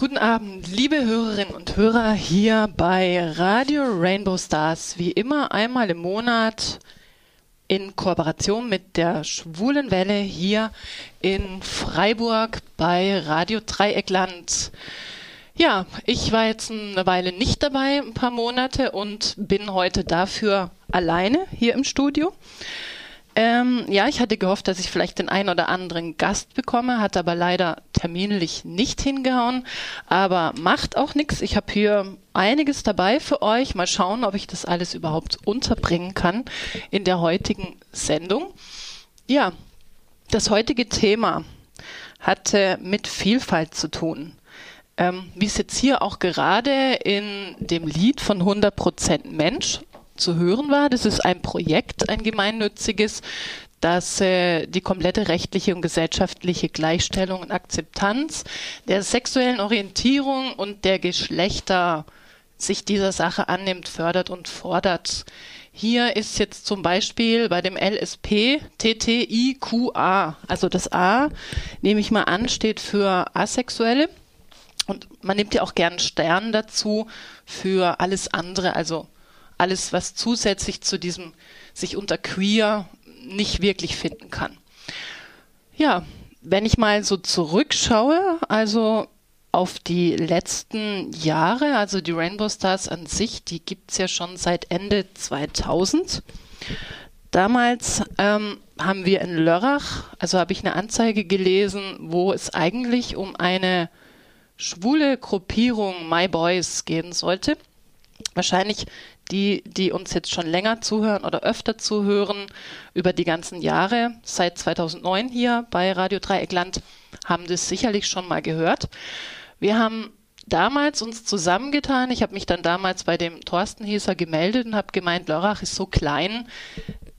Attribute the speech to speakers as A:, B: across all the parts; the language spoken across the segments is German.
A: Guten Abend, liebe Hörerinnen und Hörer hier bei Radio Rainbow Stars. Wie immer einmal im Monat in Kooperation mit der Schwulen Welle hier in Freiburg bei Radio Dreieckland. Ja, ich war jetzt eine Weile nicht dabei, ein paar Monate und bin heute dafür alleine hier im Studio. Ähm, ja, ich hatte gehofft, dass ich vielleicht den einen oder anderen Gast bekomme, hat aber leider terminlich nicht hingehauen. Aber macht auch nichts. Ich habe hier einiges dabei für euch. Mal schauen, ob ich das alles überhaupt unterbringen kann in der heutigen Sendung. Ja, das heutige Thema hatte mit Vielfalt zu tun. Ähm, wie es jetzt hier auch gerade in dem Lied von 100% Mensch zu hören war. Das ist ein Projekt, ein gemeinnütziges, das äh, die komplette rechtliche und gesellschaftliche Gleichstellung und Akzeptanz der sexuellen Orientierung und der Geschlechter sich dieser Sache annimmt, fördert und fordert. Hier ist jetzt zum Beispiel bei dem LSP TTIQA, also das A, nehme ich mal an, steht für Asexuelle. Und man nimmt ja auch gern Stern dazu für alles andere, also alles, was zusätzlich zu diesem sich unter queer nicht wirklich finden kann. Ja, wenn ich mal so zurückschaue, also auf die letzten Jahre, also die Rainbow Stars an sich, die gibt es ja schon seit Ende 2000. Damals ähm, haben wir in Lörrach, also habe ich eine Anzeige gelesen, wo es eigentlich um eine schwule Gruppierung My Boys gehen sollte. Wahrscheinlich die, die uns jetzt schon länger zuhören oder öfter zuhören, über die ganzen Jahre, seit 2009 hier bei Radio Dreieckland, haben das sicherlich schon mal gehört. Wir haben damals uns zusammengetan. Ich habe mich dann damals bei dem Thorsten Hieser gemeldet und habe gemeint, Lörrach ist so klein,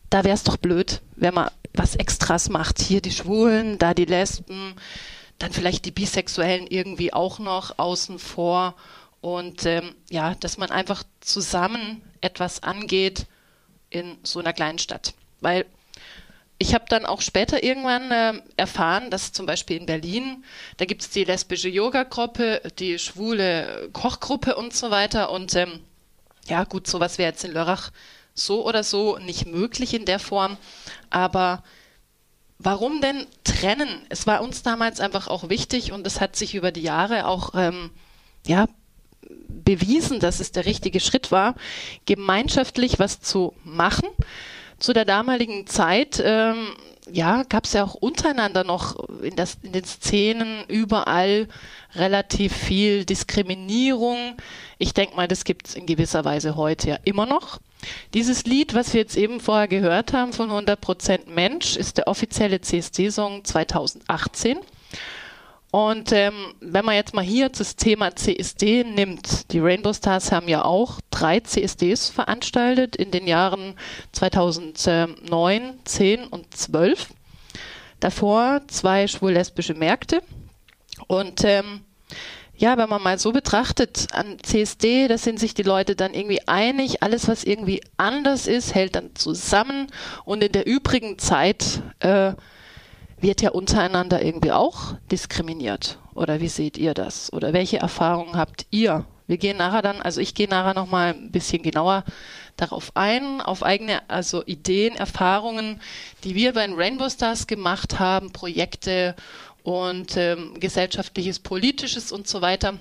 A: da wäre es doch blöd, wenn man was Extras macht. Hier die Schwulen, da die Lesben, dann vielleicht die Bisexuellen irgendwie auch noch außen vor. Und ähm, ja, dass man einfach zusammen etwas angeht in so einer kleinen Stadt. Weil ich habe dann auch später irgendwann äh, erfahren, dass zum Beispiel in Berlin, da gibt es die lesbische Yoga-Gruppe, die schwule Kochgruppe und so weiter. Und ähm, ja, gut, sowas wäre jetzt in Lörrach so oder so nicht möglich in der Form. Aber warum denn trennen? Es war uns damals einfach auch wichtig und es hat sich über die Jahre auch ähm, ja, bewiesen, dass es der richtige Schritt war, gemeinschaftlich was zu machen. Zu der damaligen Zeit ähm, ja, gab es ja auch untereinander noch in, das, in den Szenen überall relativ viel Diskriminierung. Ich denke mal, das gibt es in gewisser Weise heute ja immer noch. Dieses Lied, was wir jetzt eben vorher gehört haben von 100% Mensch, ist der offizielle CSD-Song 2018. Und ähm, wenn man jetzt mal hier das Thema CSD nimmt, die Rainbow Stars haben ja auch drei CSDs veranstaltet in den Jahren 2009, 10 und 12. Davor zwei schwul-lesbische Märkte. Und ähm, ja, wenn man mal so betrachtet, an CSD, da sind sich die Leute dann irgendwie einig, alles, was irgendwie anders ist, hält dann zusammen und in der übrigen Zeit äh, wird ja untereinander irgendwie auch diskriminiert. Oder wie seht ihr das? Oder welche Erfahrungen habt ihr? Wir gehen nachher dann, also ich gehe nachher nochmal ein bisschen genauer darauf ein, auf eigene, also Ideen, Erfahrungen, die wir bei den Rainbow Stars gemacht haben, Projekte und ähm, gesellschaftliches, politisches und so weiter.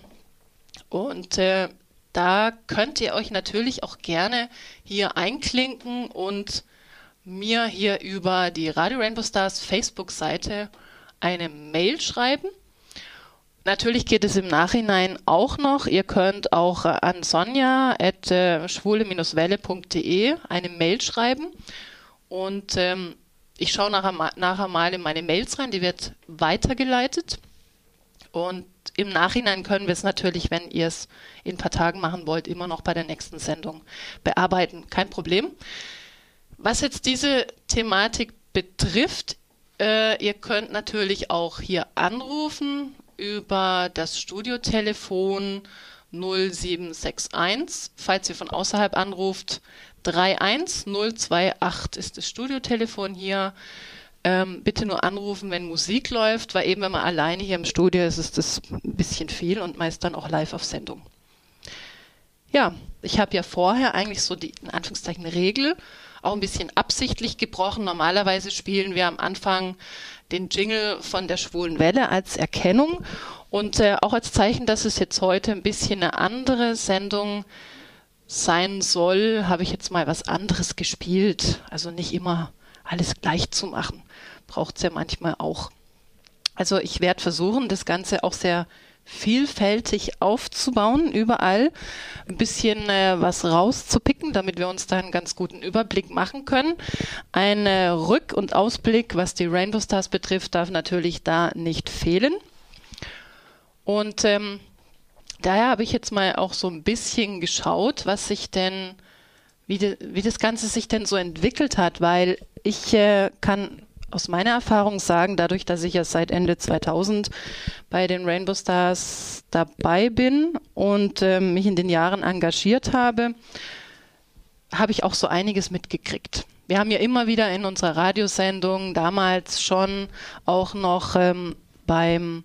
A: Und äh, da könnt ihr euch natürlich auch gerne hier einklinken und mir hier über die Radio Rainbow Stars Facebook-Seite eine Mail schreiben. Natürlich geht es im Nachhinein auch noch. Ihr könnt auch an sonja at äh, eine Mail schreiben. Und ähm, ich schaue nachher, nachher mal in meine Mails rein, die wird weitergeleitet. Und im Nachhinein können wir es natürlich, wenn ihr es in ein paar Tagen machen wollt, immer noch bei der nächsten Sendung bearbeiten. Kein Problem. Was jetzt diese Thematik betrifft, äh, ihr könnt natürlich auch hier anrufen über das Studiotelefon 0761, falls ihr von außerhalb anruft. 31028 ist das Studiotelefon hier. Ähm, bitte nur anrufen, wenn Musik läuft, weil eben wenn man alleine hier im Studio ist, ist das ein bisschen viel und meist dann auch live auf Sendung. Ja, ich habe ja vorher eigentlich so die, in Anführungszeichen, Regel auch ein bisschen absichtlich gebrochen. Normalerweise spielen wir am Anfang den Jingle von der schwulen Welle als Erkennung und äh, auch als Zeichen, dass es jetzt heute ein bisschen eine andere Sendung sein soll, habe ich jetzt mal was anderes gespielt. Also nicht immer alles gleich zu machen. Braucht es ja manchmal auch. Also ich werde versuchen, das Ganze auch sehr vielfältig aufzubauen, überall ein bisschen äh, was rauszupicken, damit wir uns da einen ganz guten Überblick machen können. Ein äh, Rück- und Ausblick, was die Rainbow Stars betrifft, darf natürlich da nicht fehlen. Und ähm, daher habe ich jetzt mal auch so ein bisschen geschaut, was sich denn, wie, de, wie das Ganze sich denn so entwickelt hat, weil ich äh, kann aus meiner Erfahrung sagen, dadurch, dass ich ja seit Ende 2000 bei den Rainbow Stars dabei bin und äh, mich in den Jahren engagiert habe, habe ich auch so einiges mitgekriegt. Wir haben ja immer wieder in unserer Radiosendung damals schon auch noch ähm, beim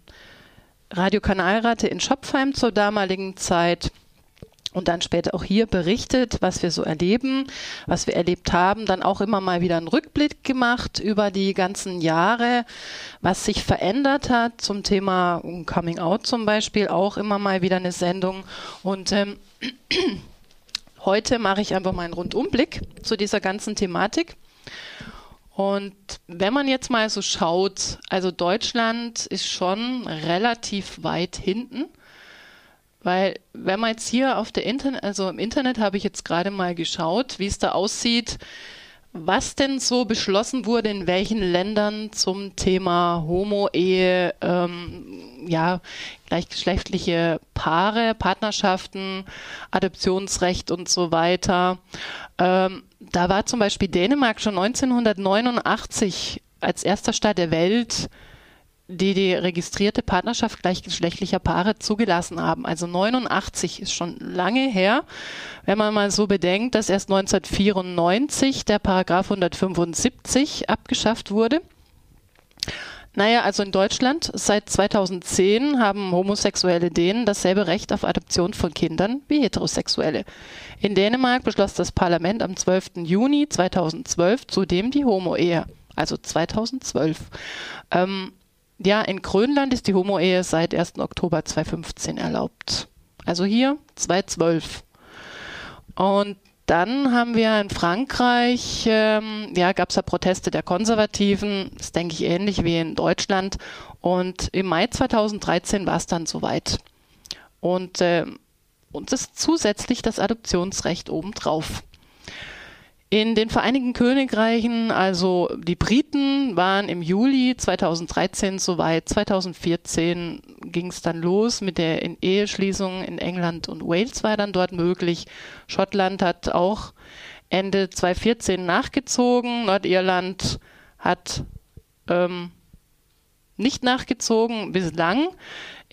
A: Radiokanalrate in Schopfheim zur damaligen Zeit und dann später auch hier berichtet, was wir so erleben, was wir erlebt haben, dann auch immer mal wieder einen Rückblick gemacht über die ganzen Jahre, was sich verändert hat zum Thema Coming Out zum Beispiel, auch immer mal wieder eine Sendung und ähm, heute mache ich einfach mal einen Rundumblick zu dieser ganzen Thematik. Und wenn man jetzt mal so schaut, also Deutschland ist schon relativ weit hinten. Weil wenn man jetzt hier auf der Internet, also im Internet habe ich jetzt gerade mal geschaut, wie es da aussieht, was denn so beschlossen wurde, in welchen Ländern zum Thema Homo-Ehe, ähm, ja, gleichgeschlechtliche Paare, Partnerschaften, Adoptionsrecht und so weiter. Ähm, da war zum Beispiel Dänemark schon 1989 als erster Staat der Welt die die registrierte Partnerschaft gleichgeschlechtlicher Paare zugelassen haben. Also 89 ist schon lange her. Wenn man mal so bedenkt, dass erst 1994 der Paragraph 175 abgeschafft wurde. Naja, also in Deutschland seit 2010 haben Homosexuelle Dänen dasselbe Recht auf Adoption von Kindern wie Heterosexuelle. In Dänemark beschloss das Parlament am 12. Juni 2012 zudem die Homo-Ehe. Also 2012. Ähm, ja, in Grönland ist die Homo-Ehe seit 1. Oktober 2015 erlaubt. Also hier 2012. Und dann haben wir in Frankreich, ähm, ja, gab es ja Proteste der Konservativen, das denke ich ähnlich wie in Deutschland. Und im Mai 2013 war es dann soweit. Und äh, uns ist zusätzlich das Adoptionsrecht obendrauf. In den Vereinigten Königreichen, also die Briten waren im Juli 2013 soweit. 2014 ging es dann los mit der Eheschließung in England und Wales war dann dort möglich. Schottland hat auch Ende 2014 nachgezogen. Nordirland hat ähm, nicht nachgezogen bislang.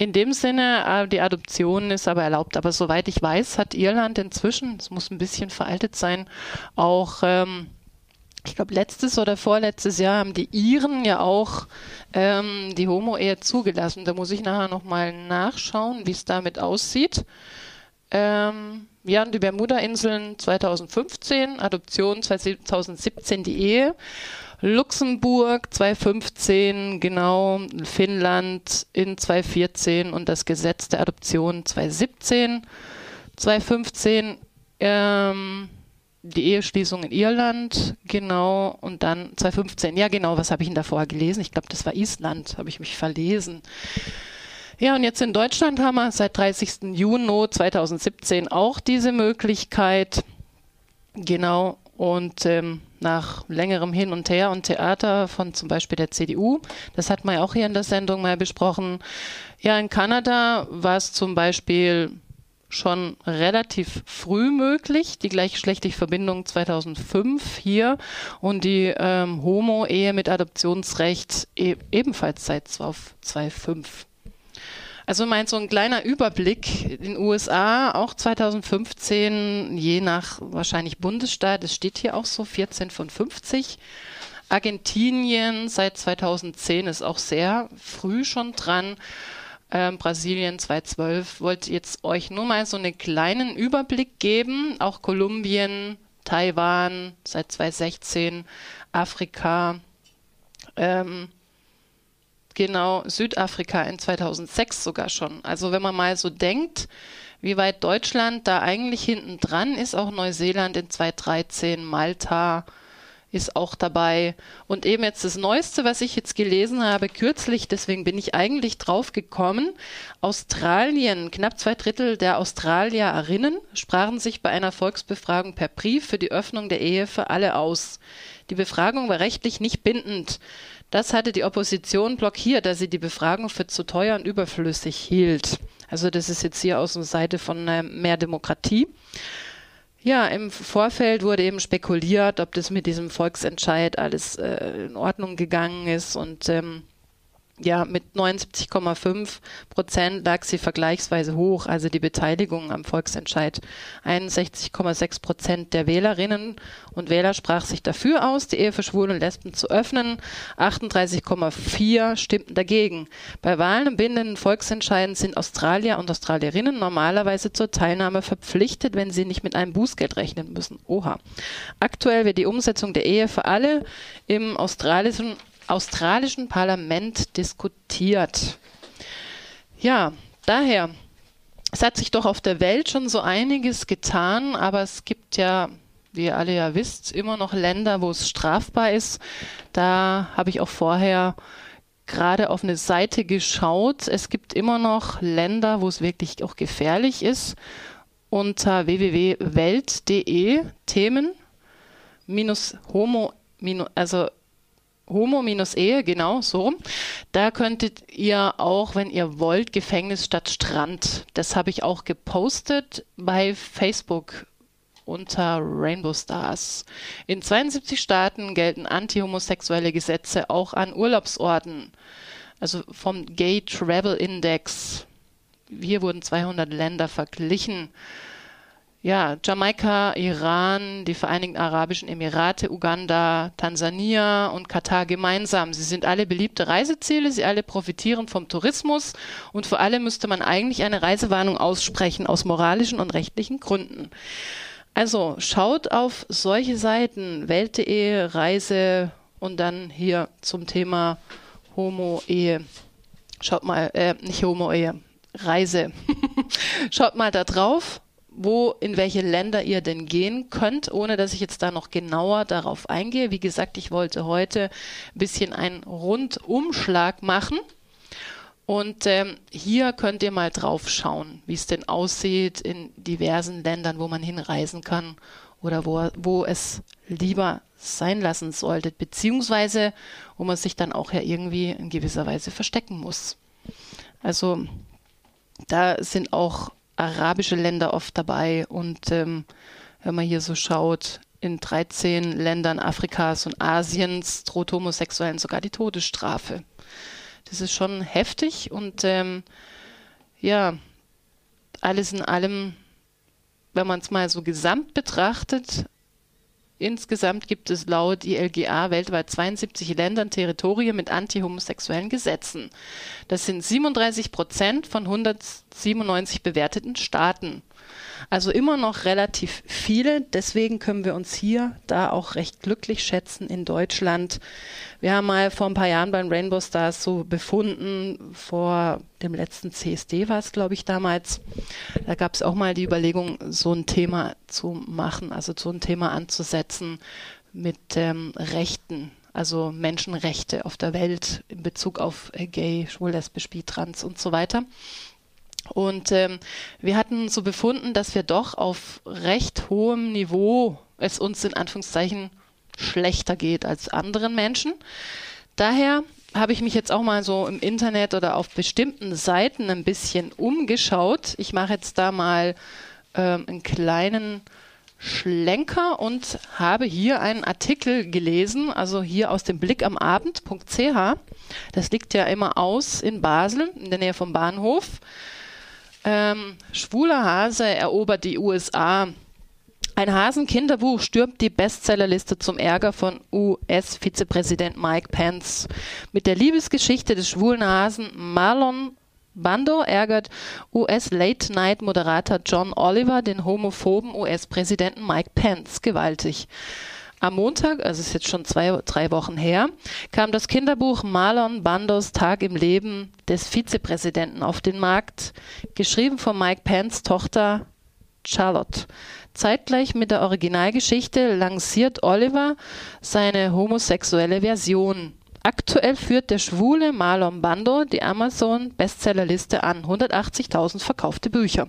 A: In dem Sinne, äh, die Adoption ist aber erlaubt. Aber soweit ich weiß, hat Irland inzwischen, es muss ein bisschen veraltet sein, auch, ähm, ich glaube, letztes oder vorletztes Jahr haben die Iren ja auch ähm, die Homo-Ehe zugelassen. Da muss ich nachher nochmal nachschauen, wie es damit aussieht. Ähm, ja, und die Bermuda-Inseln 2015, Adoption 2017 die Ehe. Luxemburg 2015, genau, Finnland in 2014 und das Gesetz der Adoption 2017. 2015 ähm, die Eheschließung in Irland, genau, und dann 2015, ja genau, was habe ich denn davor gelesen? Ich glaube, das war Island, habe ich mich verlesen. Ja, und jetzt in Deutschland haben wir seit 30. Juni 2017 auch diese Möglichkeit. Genau, und ähm, nach längerem Hin und Her und Theater von zum Beispiel der CDU, das hat man ja auch hier in der Sendung mal besprochen. Ja, in Kanada war es zum Beispiel schon relativ früh möglich, die gleichgeschlechtliche Verbindung 2005 hier und die ähm, Homo-Ehe mit Adoptionsrecht e ebenfalls seit 2005. Also meint so ein kleiner Überblick in den USA, auch 2015, je nach wahrscheinlich Bundesstaat, es steht hier auch so 14 von 50 Argentinien seit 2010 ist auch sehr früh schon dran. Ähm, Brasilien 2012 wollte jetzt euch nur mal so einen kleinen Überblick geben. Auch Kolumbien, Taiwan seit 2016, Afrika, ähm, genau Südafrika in 2006 sogar schon. Also wenn man mal so denkt, wie weit Deutschland da eigentlich hinten dran ist, auch Neuseeland in 2013, Malta, ist auch dabei. Und eben jetzt das Neueste, was ich jetzt gelesen habe, kürzlich, deswegen bin ich eigentlich drauf gekommen. Australien, knapp zwei Drittel der Australierinnen sprachen sich bei einer Volksbefragung per Brief für die Öffnung der Ehe für alle aus. Die Befragung war rechtlich nicht bindend. Das hatte die Opposition blockiert, da sie die Befragung für zu teuer und überflüssig hielt. Also das ist jetzt hier aus der Seite von äh, mehr Demokratie. Ja, im Vorfeld wurde eben spekuliert, ob das mit diesem Volksentscheid alles äh, in Ordnung gegangen ist und ähm, ja, mit 79,5 Prozent lag sie vergleichsweise hoch, also die Beteiligung am Volksentscheid. 61,6 Prozent der Wählerinnen und Wähler sprach sich dafür aus, die Ehe für Schwule und Lesben zu öffnen. 38,4 stimmten dagegen. Bei Wahlen im bindenden Volksentscheiden sind Australier und Australierinnen normalerweise zur Teilnahme verpflichtet, wenn sie nicht mit einem Bußgeld rechnen müssen. Oha. Aktuell wird die Umsetzung der Ehe für alle im australischen australischen Parlament diskutiert. Ja, daher, es hat sich doch auf der Welt schon so einiges getan, aber es gibt ja, wie ihr alle ja wisst, immer noch Länder, wo es strafbar ist. Da habe ich auch vorher gerade auf eine Seite geschaut. Es gibt immer noch Länder, wo es wirklich auch gefährlich ist. Unter www.welt.de Themen minus Homo, also Homo-Ehe, genau, so. Da könntet ihr auch, wenn ihr wollt, Gefängnis statt Strand. Das habe ich auch gepostet bei Facebook unter Rainbow Stars. In 72 Staaten gelten antihomosexuelle Gesetze auch an Urlaubsorten. Also vom Gay Travel Index. Hier wurden 200 Länder verglichen. Ja, Jamaika, Iran, die Vereinigten Arabischen Emirate, Uganda, Tansania und Katar gemeinsam. Sie sind alle beliebte Reiseziele, sie alle profitieren vom Tourismus und für alle müsste man eigentlich eine Reisewarnung aussprechen aus moralischen und rechtlichen Gründen. Also schaut auf solche Seiten, Welt.de, Reise und dann hier zum Thema Homo-Ehe. Schaut mal, äh, nicht Homo-Ehe, Reise. Schaut mal da drauf wo, in welche Länder ihr denn gehen könnt, ohne dass ich jetzt da noch genauer darauf eingehe. Wie gesagt, ich wollte heute ein bisschen einen Rundumschlag machen. Und ähm, hier könnt ihr mal drauf schauen, wie es denn aussieht in diversen Ländern, wo man hinreisen kann oder wo, wo es lieber sein lassen sollte, beziehungsweise wo man sich dann auch ja irgendwie in gewisser Weise verstecken muss. Also da sind auch arabische Länder oft dabei. Und ähm, wenn man hier so schaut, in 13 Ländern Afrikas und Asiens droht Homosexuellen sogar die Todesstrafe. Das ist schon heftig und ähm, ja, alles in allem, wenn man es mal so gesamt betrachtet, Insgesamt gibt es laut ILGA weltweit 72 Ländern Territorien mit antihomosexuellen Gesetzen. Das sind 37 Prozent von 197 bewerteten Staaten. Also immer noch relativ viele. Deswegen können wir uns hier da auch recht glücklich schätzen in Deutschland. Wir haben mal vor ein paar Jahren beim Rainbow Stars so befunden, vor dem letzten CSD war es, glaube ich, damals. Da gab es auch mal die Überlegung, so ein Thema zu machen, also so ein Thema anzusetzen mit ähm, Rechten also Menschenrechte auf der Welt in Bezug auf äh, gay, schwul, lesbisch, bi, trans und so weiter. Und ähm, wir hatten so befunden, dass wir doch auf recht hohem Niveau es uns in Anführungszeichen schlechter geht als anderen Menschen. Daher habe ich mich jetzt auch mal so im Internet oder auf bestimmten Seiten ein bisschen umgeschaut. Ich mache jetzt da mal ähm, einen kleinen Schlenker und habe hier einen Artikel gelesen, also hier aus dem Blick am Abend.ch. Das liegt ja immer aus in Basel, in der Nähe vom Bahnhof. Ähm, schwuler Hase erobert die USA. Ein Hasenkinderbuch stürmt die Bestsellerliste zum Ärger von US-Vizepräsident Mike Pence. Mit der Liebesgeschichte des schwulen Hasen Marlon Bando ärgert US-Late-Night-Moderator John Oliver den homophoben US-Präsidenten Mike Pence gewaltig. Am Montag, also ist jetzt schon zwei, drei Wochen her, kam das Kinderbuch Marlon Bandos Tag im Leben des Vizepräsidenten auf den Markt, geschrieben von Mike Pence Tochter Charlotte. Zeitgleich mit der Originalgeschichte lanciert Oliver seine homosexuelle Version. Aktuell führt der schwule Marlon Bando die Amazon-Bestsellerliste an, 180.000 verkaufte Bücher.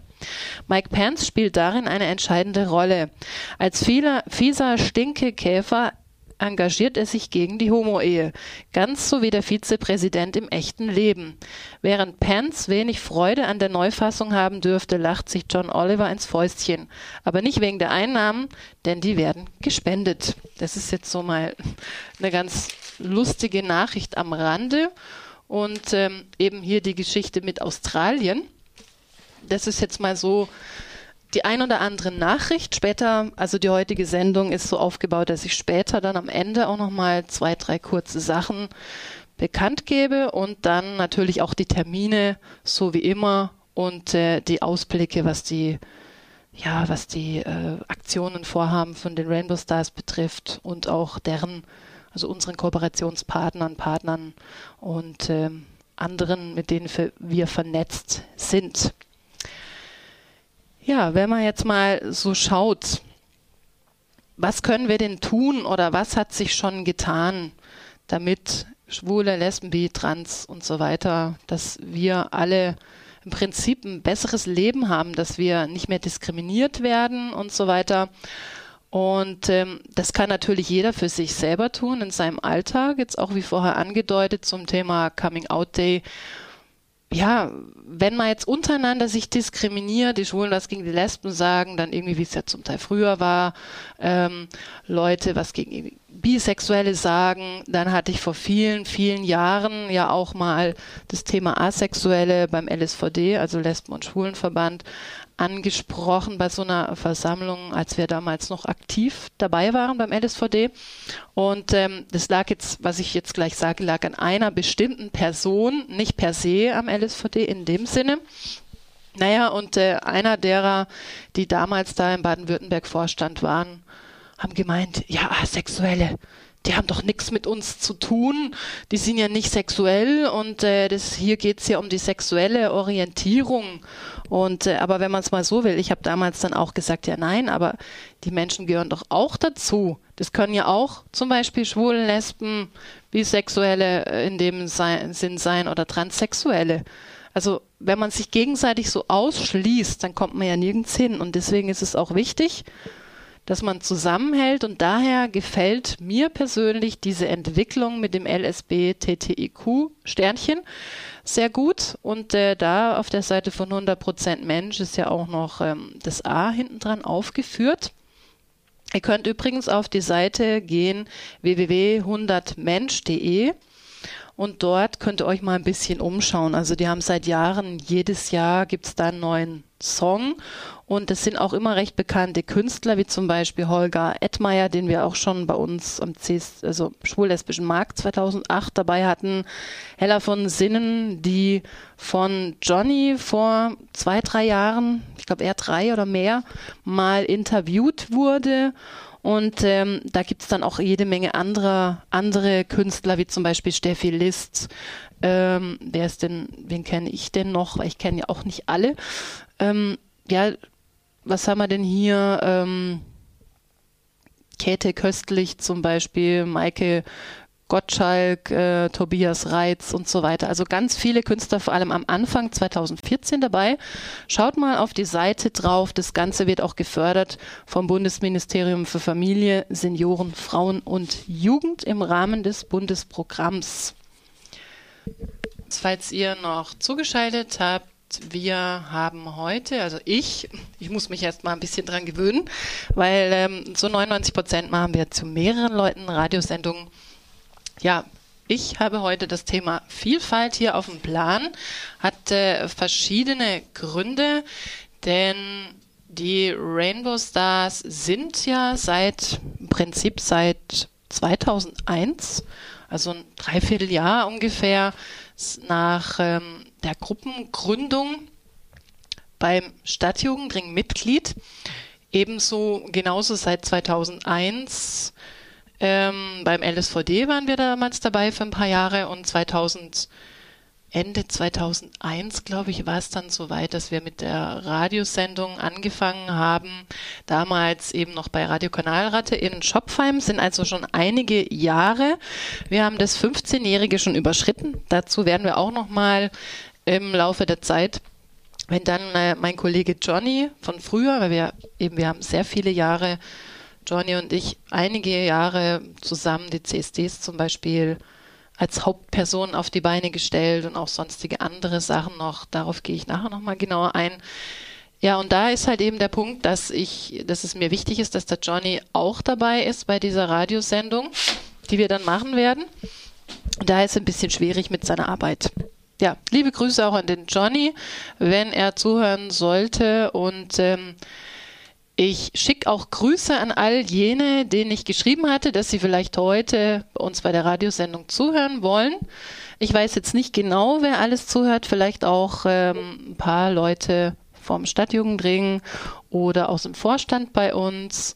A: Mike Pence spielt darin eine entscheidende Rolle. Als fieser, fieser Stinkekäfer engagiert er sich gegen die Homo-Ehe, ganz so wie der Vizepräsident im echten Leben. Während Pence wenig Freude an der Neufassung haben dürfte, lacht sich John Oliver ins Fäustchen. Aber nicht wegen der Einnahmen, denn die werden gespendet. Das ist jetzt so mal eine ganz lustige Nachricht am Rande. Und ähm, eben hier die Geschichte mit Australien. Das ist jetzt mal so die ein oder andere Nachricht. Später, also die heutige Sendung ist so aufgebaut, dass ich später dann am Ende auch nochmal zwei, drei kurze Sachen bekannt gebe und dann natürlich auch die Termine, so wie immer, und äh, die Ausblicke, was die ja, was die äh, Aktionen, Vorhaben von den Rainbow Stars betrifft und auch deren, also unseren Kooperationspartnern, Partnern und äh, anderen, mit denen wir vernetzt sind. Ja, wenn man jetzt mal so schaut, was können wir denn tun oder was hat sich schon getan, damit Schwule, Lesben, Bi, Trans und so weiter, dass wir alle im Prinzip ein besseres Leben haben, dass wir nicht mehr diskriminiert werden und so weiter. Und ähm, das kann natürlich jeder für sich selber tun in seinem Alltag, jetzt auch wie vorher angedeutet zum Thema Coming Out Day. Ja, wenn man jetzt untereinander sich diskriminiert, die Schwulen was gegen die Lesben sagen, dann irgendwie, wie es ja zum Teil früher war, ähm, Leute was gegen Bisexuelle sagen, dann hatte ich vor vielen, vielen Jahren ja auch mal das Thema Asexuelle beim LSVD, also Lesben- und Schwulenverband, angesprochen bei so einer Versammlung, als wir damals noch aktiv dabei waren beim LSVD. Und ähm, das lag jetzt, was ich jetzt gleich sage, lag an einer bestimmten Person, nicht per se am LSVD in dem Sinne. Naja, und äh, einer derer, die damals da im Baden-Württemberg-Vorstand waren, haben gemeint, ja, Sexuelle, die haben doch nichts mit uns zu tun, die sind ja nicht sexuell und äh, das, hier geht's ja um die sexuelle Orientierung. Und äh, aber wenn man es mal so will, ich habe damals dann auch gesagt, ja nein, aber die Menschen gehören doch auch dazu. Das können ja auch zum Beispiel Schwulen, Lesben, Bisexuelle äh, in dem Sinn sein oder Transsexuelle. Also wenn man sich gegenseitig so ausschließt, dann kommt man ja nirgends hin. Und deswegen ist es auch wichtig, dass man zusammenhält und daher gefällt mir persönlich diese Entwicklung mit dem LSB TTIQ Sternchen sehr gut und äh, da auf der Seite von 100% Mensch ist ja auch noch ähm, das A hinten dran aufgeführt. Ihr könnt übrigens auf die Seite gehen www.100mensch.de und dort könnt ihr euch mal ein bisschen umschauen. Also die haben seit Jahren, jedes Jahr gibt es da einen neuen Song und es sind auch immer recht bekannte Künstler, wie zum Beispiel Holger Edmeier, den wir auch schon bei uns am CS, also Schwul-Lesbischen Markt 2008 dabei hatten. Hella von Sinnen, die von Johnny vor zwei, drei Jahren, ich glaube eher drei oder mehr, mal interviewt wurde. Und ähm, da gibt's dann auch jede Menge anderer, andere Künstler, wie zum Beispiel Steffi List. Ähm, wer ist denn, wen kenne ich denn noch? Weil ich kenne ja auch nicht alle. Ähm, ja, was haben wir denn hier? Ähm, Käthe Köstlich zum Beispiel, Maike Gottschalk, äh, Tobias Reitz und so weiter. Also ganz viele Künstler, vor allem am Anfang 2014 dabei. Schaut mal auf die Seite drauf. Das Ganze wird auch gefördert vom Bundesministerium für Familie, Senioren, Frauen und Jugend im Rahmen des Bundesprogramms. Falls ihr noch zugeschaltet habt, wir haben heute, also ich, ich muss mich erst mal ein bisschen dran gewöhnen, weil ähm, so 99 Prozent machen wir zu mehreren Leuten Radiosendungen. Ja, ich habe heute das Thema Vielfalt hier auf dem Plan, hat äh, verschiedene Gründe, denn die Rainbow Stars sind ja seit, im Prinzip seit 2001, also ein Dreivierteljahr ungefähr nach ähm, der Gruppengründung beim Stadtjugendring Mitglied. Ebenso genauso seit 2001 ähm, beim LSVD waren wir damals dabei für ein paar Jahre und 2000 Ende 2001, glaube ich, war es dann soweit, dass wir mit der Radiosendung angefangen haben. Damals eben noch bei Radio Kanalratte in Schopfheim, sind also schon einige Jahre. Wir haben das 15-Jährige schon überschritten. Dazu werden wir auch noch mal im Laufe der Zeit wenn dann äh, mein Kollege Johnny von früher, weil wir eben, wir haben sehr viele Jahre, Johnny und ich, einige Jahre zusammen die CSDs zum Beispiel als Hauptperson auf die Beine gestellt und auch sonstige andere Sachen noch. Darauf gehe ich nachher nochmal genauer ein. Ja, und da ist halt eben der Punkt, dass ich, dass es mir wichtig ist, dass der Johnny auch dabei ist bei dieser Radiosendung, die wir dann machen werden. Da ist es ein bisschen schwierig mit seiner Arbeit. Ja, liebe Grüße auch an den Johnny, wenn er zuhören sollte und ähm, ich schicke auch Grüße an all jene, denen ich geschrieben hatte, dass sie vielleicht heute bei uns bei der Radiosendung zuhören wollen. Ich weiß jetzt nicht genau, wer alles zuhört, vielleicht auch ähm, ein paar Leute vom Stadtjugendring oder aus dem Vorstand bei uns.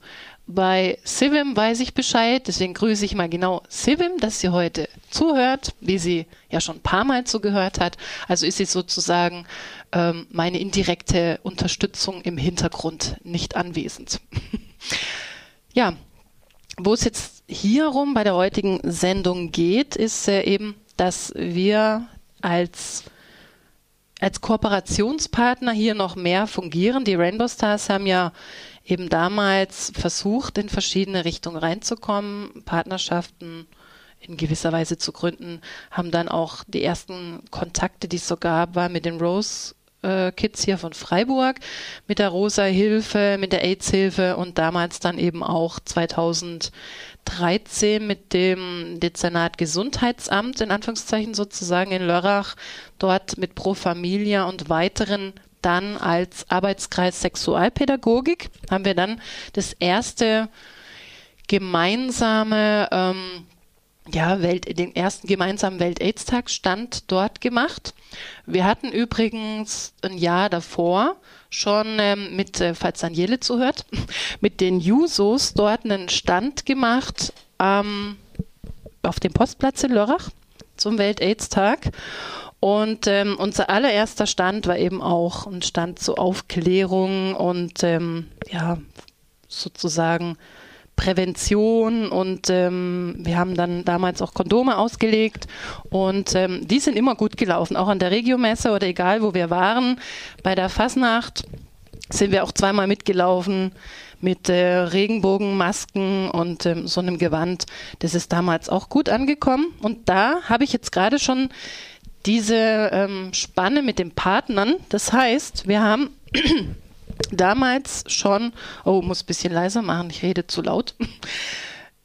A: Bei Sivim weiß ich Bescheid, deswegen grüße ich mal genau Sivim, dass sie heute zuhört, wie sie ja schon ein paar Mal zugehört hat. Also ist sie sozusagen ähm, meine indirekte Unterstützung im Hintergrund nicht anwesend. ja, wo es jetzt hierum bei der heutigen Sendung geht, ist äh, eben, dass wir als als Kooperationspartner hier noch mehr fungieren. Die Rainbow Stars haben ja eben damals versucht, in verschiedene Richtungen reinzukommen, Partnerschaften in gewisser Weise zu gründen, haben dann auch die ersten Kontakte, die es so gab, war mit den Rose äh, Kids hier von Freiburg, mit der Rosa Hilfe, mit der AIDS Hilfe und damals dann eben auch 2013 mit dem Dezernat Gesundheitsamt in Anführungszeichen sozusagen in Lörrach, dort mit Pro Familia und weiteren dann als Arbeitskreis Sexualpädagogik haben wir dann das erste gemeinsame, ähm, ja, Welt, den ersten gemeinsamen Welt-Aids-Tag stand dort gemacht. Wir hatten übrigens ein Jahr davor schon ähm, mit, äh, falls Daniele zuhört, mit den Jusos dort einen Stand gemacht ähm, auf dem Postplatz in Lörrach zum Welt-Aids-Tag. Und ähm, unser allererster Stand war eben auch ein Stand zur Aufklärung und ähm, ja, sozusagen Prävention und ähm, wir haben dann damals auch Kondome ausgelegt und ähm, die sind immer gut gelaufen, auch an der Regiomesse oder egal wo wir waren. Bei der Fasnacht sind wir auch zweimal mitgelaufen mit äh, Regenbogenmasken und ähm, so einem Gewand. Das ist damals auch gut angekommen und da habe ich jetzt gerade schon diese ähm, Spanne mit den Partnern. Das heißt, wir haben damals schon, oh, muss ein bisschen leiser machen, ich rede zu laut.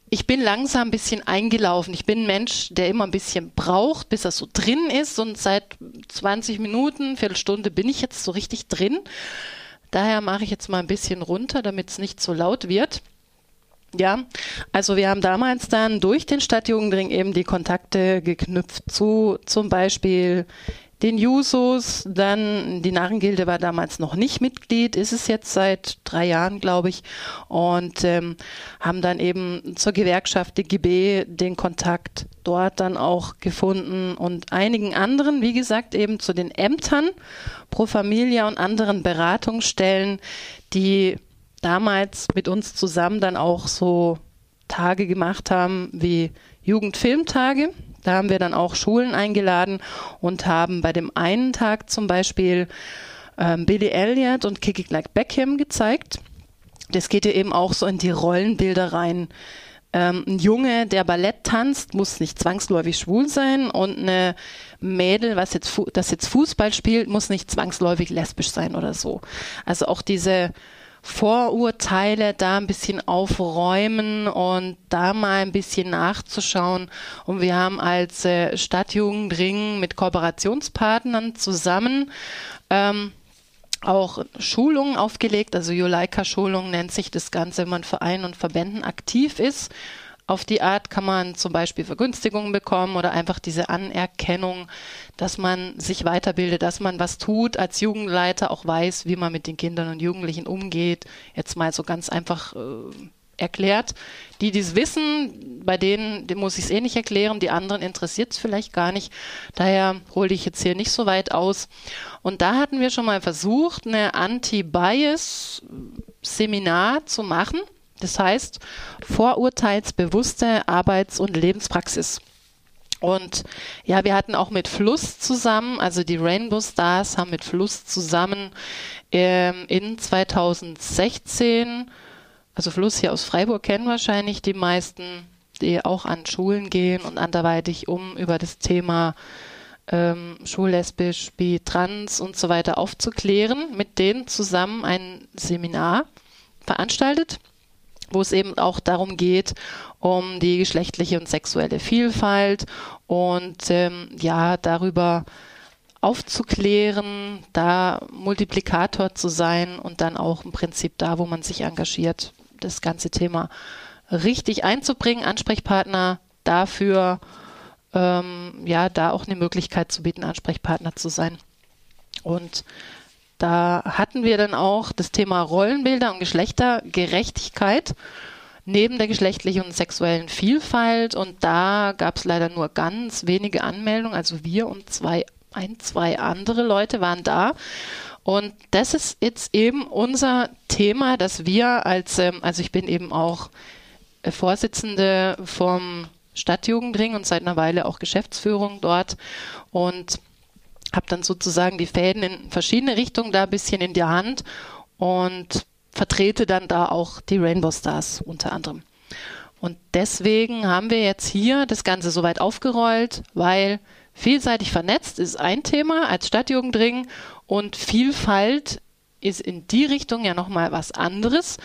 A: Ich bin langsam ein bisschen eingelaufen. Ich bin ein Mensch, der immer ein bisschen braucht, bis er so drin ist. Und seit 20 Minuten, Viertelstunde bin ich jetzt so richtig drin. Daher mache ich jetzt mal ein bisschen runter, damit es nicht so laut wird. Ja, also wir haben damals dann durch den Stadtjugendring eben die Kontakte geknüpft zu zum Beispiel den Jusos, dann die Narrengilde war damals noch nicht Mitglied, ist es jetzt seit drei Jahren, glaube ich, und ähm, haben dann eben zur Gewerkschaft DGB den Kontakt dort dann auch gefunden und einigen anderen, wie gesagt, eben zu den Ämtern Pro Familia und anderen Beratungsstellen, die damals mit uns zusammen dann auch so Tage gemacht haben wie Jugendfilmtage. Da haben wir dann auch Schulen eingeladen und haben bei dem einen Tag zum Beispiel ähm, Billy Elliot und Kick It Like Beckham gezeigt. Das geht ja eben auch so in die Rollenbilder rein. Ähm, ein Junge, der Ballett tanzt, muss nicht zwangsläufig schwul sein und eine Mädel, was jetzt, das jetzt Fußball spielt, muss nicht zwangsläufig lesbisch sein oder so. Also auch diese Vorurteile da ein bisschen aufräumen und da mal ein bisschen nachzuschauen. Und wir haben als äh, Stadtjugendring mit Kooperationspartnern zusammen ähm, auch Schulungen aufgelegt, also Juleika-Schulung nennt sich das Ganze, wenn man Vereinen und Verbänden aktiv ist. Auf die Art kann man zum Beispiel Vergünstigungen bekommen oder einfach diese Anerkennung, dass man sich weiterbildet, dass man was tut, als Jugendleiter auch weiß, wie man mit den Kindern und Jugendlichen umgeht. Jetzt mal so ganz einfach äh, erklärt. Die, die es wissen, bei denen, muss ich es eh nicht erklären, die anderen interessiert es vielleicht gar nicht. Daher hole ich jetzt hier nicht so weit aus. Und da hatten wir schon mal versucht, eine Anti-Bias-Seminar zu machen. Das heißt, vorurteilsbewusste Arbeits- und Lebenspraxis. Und ja, wir hatten auch mit Fluss zusammen, also die Rainbow Stars haben mit Fluss zusammen ähm, in 2016 also Fluss hier aus Freiburg kennen wahrscheinlich die meisten, die auch an Schulen gehen und anderweitig um über das Thema ähm, schullesbisch, bi, trans und so weiter aufzuklären, mit denen zusammen ein Seminar veranstaltet, wo es eben auch darum geht, um die geschlechtliche und sexuelle Vielfalt und ähm, ja, darüber aufzuklären, da Multiplikator zu sein und dann auch im Prinzip da, wo man sich engagiert, das ganze Thema richtig einzubringen, Ansprechpartner dafür, ähm, ja, da auch eine Möglichkeit zu bieten, Ansprechpartner zu sein. Und da hatten wir dann auch das Thema Rollenbilder und Geschlechtergerechtigkeit neben der geschlechtlichen und sexuellen Vielfalt. Und da gab es leider nur ganz wenige Anmeldungen. Also wir und zwei, ein, zwei andere Leute waren da. Und das ist jetzt eben unser Thema, dass wir als, ähm, also ich bin eben auch Vorsitzende vom Stadtjugendring und seit einer Weile auch Geschäftsführung dort und habe dann sozusagen die Fäden in verschiedene Richtungen da ein bisschen in der Hand und vertrete dann da auch die Rainbow Stars unter anderem. Und deswegen haben wir jetzt hier das Ganze soweit aufgerollt, weil vielseitig vernetzt ist ein Thema als Stadtjugendring und Vielfalt ist in die Richtung ja nochmal was anderes.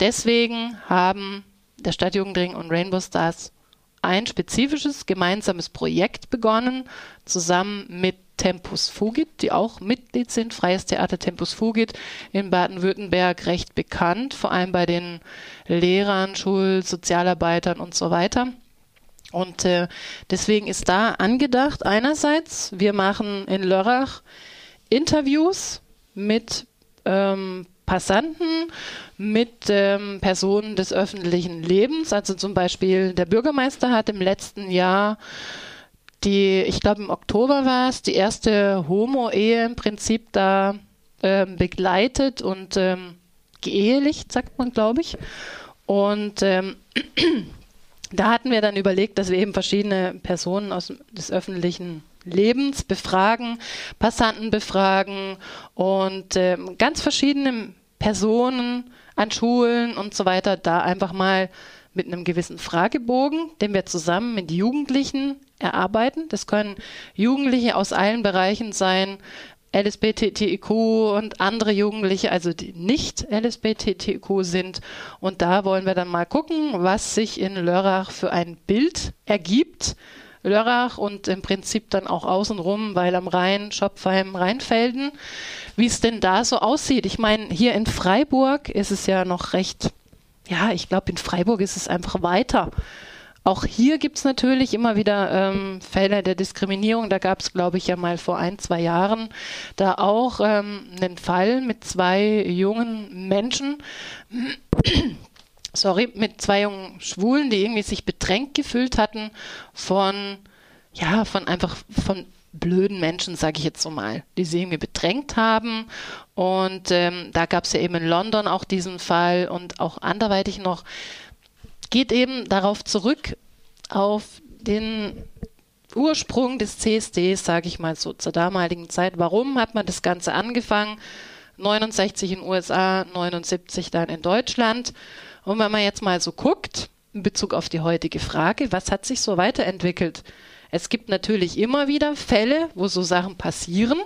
A: Deswegen haben der Stadtjugendring und Rainbow Stars ein spezifisches gemeinsames Projekt begonnen, zusammen mit Tempus Fugit, die auch Mitglied sind. Freies Theater Tempus Fugit in Baden-Württemberg recht bekannt, vor allem bei den Lehrern, Schul-, Sozialarbeitern und so weiter. Und äh, deswegen ist da angedacht, einerseits, wir machen in Lörrach Interviews mit ähm, Passanten, mit ähm, Personen des öffentlichen Lebens. Also zum Beispiel der Bürgermeister hat im letzten Jahr die, ich glaube im Oktober war es, die erste Homo-Ehe im Prinzip da ähm, begleitet und ähm, geehelicht, sagt man, glaube ich. Und ähm, da hatten wir dann überlegt, dass wir eben verschiedene Personen aus des öffentlichen Lebens befragen, Passanten befragen und äh, ganz verschiedene Personen an Schulen und so weiter da einfach mal mit einem gewissen Fragebogen, den wir zusammen mit Jugendlichen erarbeiten. Das können Jugendliche aus allen Bereichen sein, LSBTTIQ und andere Jugendliche, also die nicht LSBTTIQ sind. Und da wollen wir dann mal gucken, was sich in Lörrach für ein Bild ergibt Lörrach und im Prinzip dann auch außenrum, weil am Rhein, Schopfheim, Rheinfelden, wie es denn da so aussieht. Ich meine, hier in Freiburg ist es ja noch recht, ja, ich glaube, in Freiburg ist es einfach weiter. Auch hier gibt es natürlich immer wieder ähm, Fälle der Diskriminierung. Da gab es, glaube ich, ja mal vor ein, zwei Jahren da auch ähm, einen Fall mit zwei jungen Menschen, sorry, mit zwei jungen Schwulen, die irgendwie sich bedrängt gefühlt hatten von, ja, von einfach von blöden Menschen, sage ich jetzt so mal, die sie irgendwie bedrängt haben. Und ähm, da gab es ja eben in London auch diesen Fall und auch anderweitig noch. Geht eben darauf zurück, auf den Ursprung des CSDs, sage ich mal so, zur damaligen Zeit. Warum hat man das Ganze angefangen? 69 in den USA, 79 dann in Deutschland. Und wenn man jetzt mal so guckt, in Bezug auf die heutige Frage, was hat sich so weiterentwickelt? Es gibt natürlich immer wieder Fälle, wo so Sachen passieren.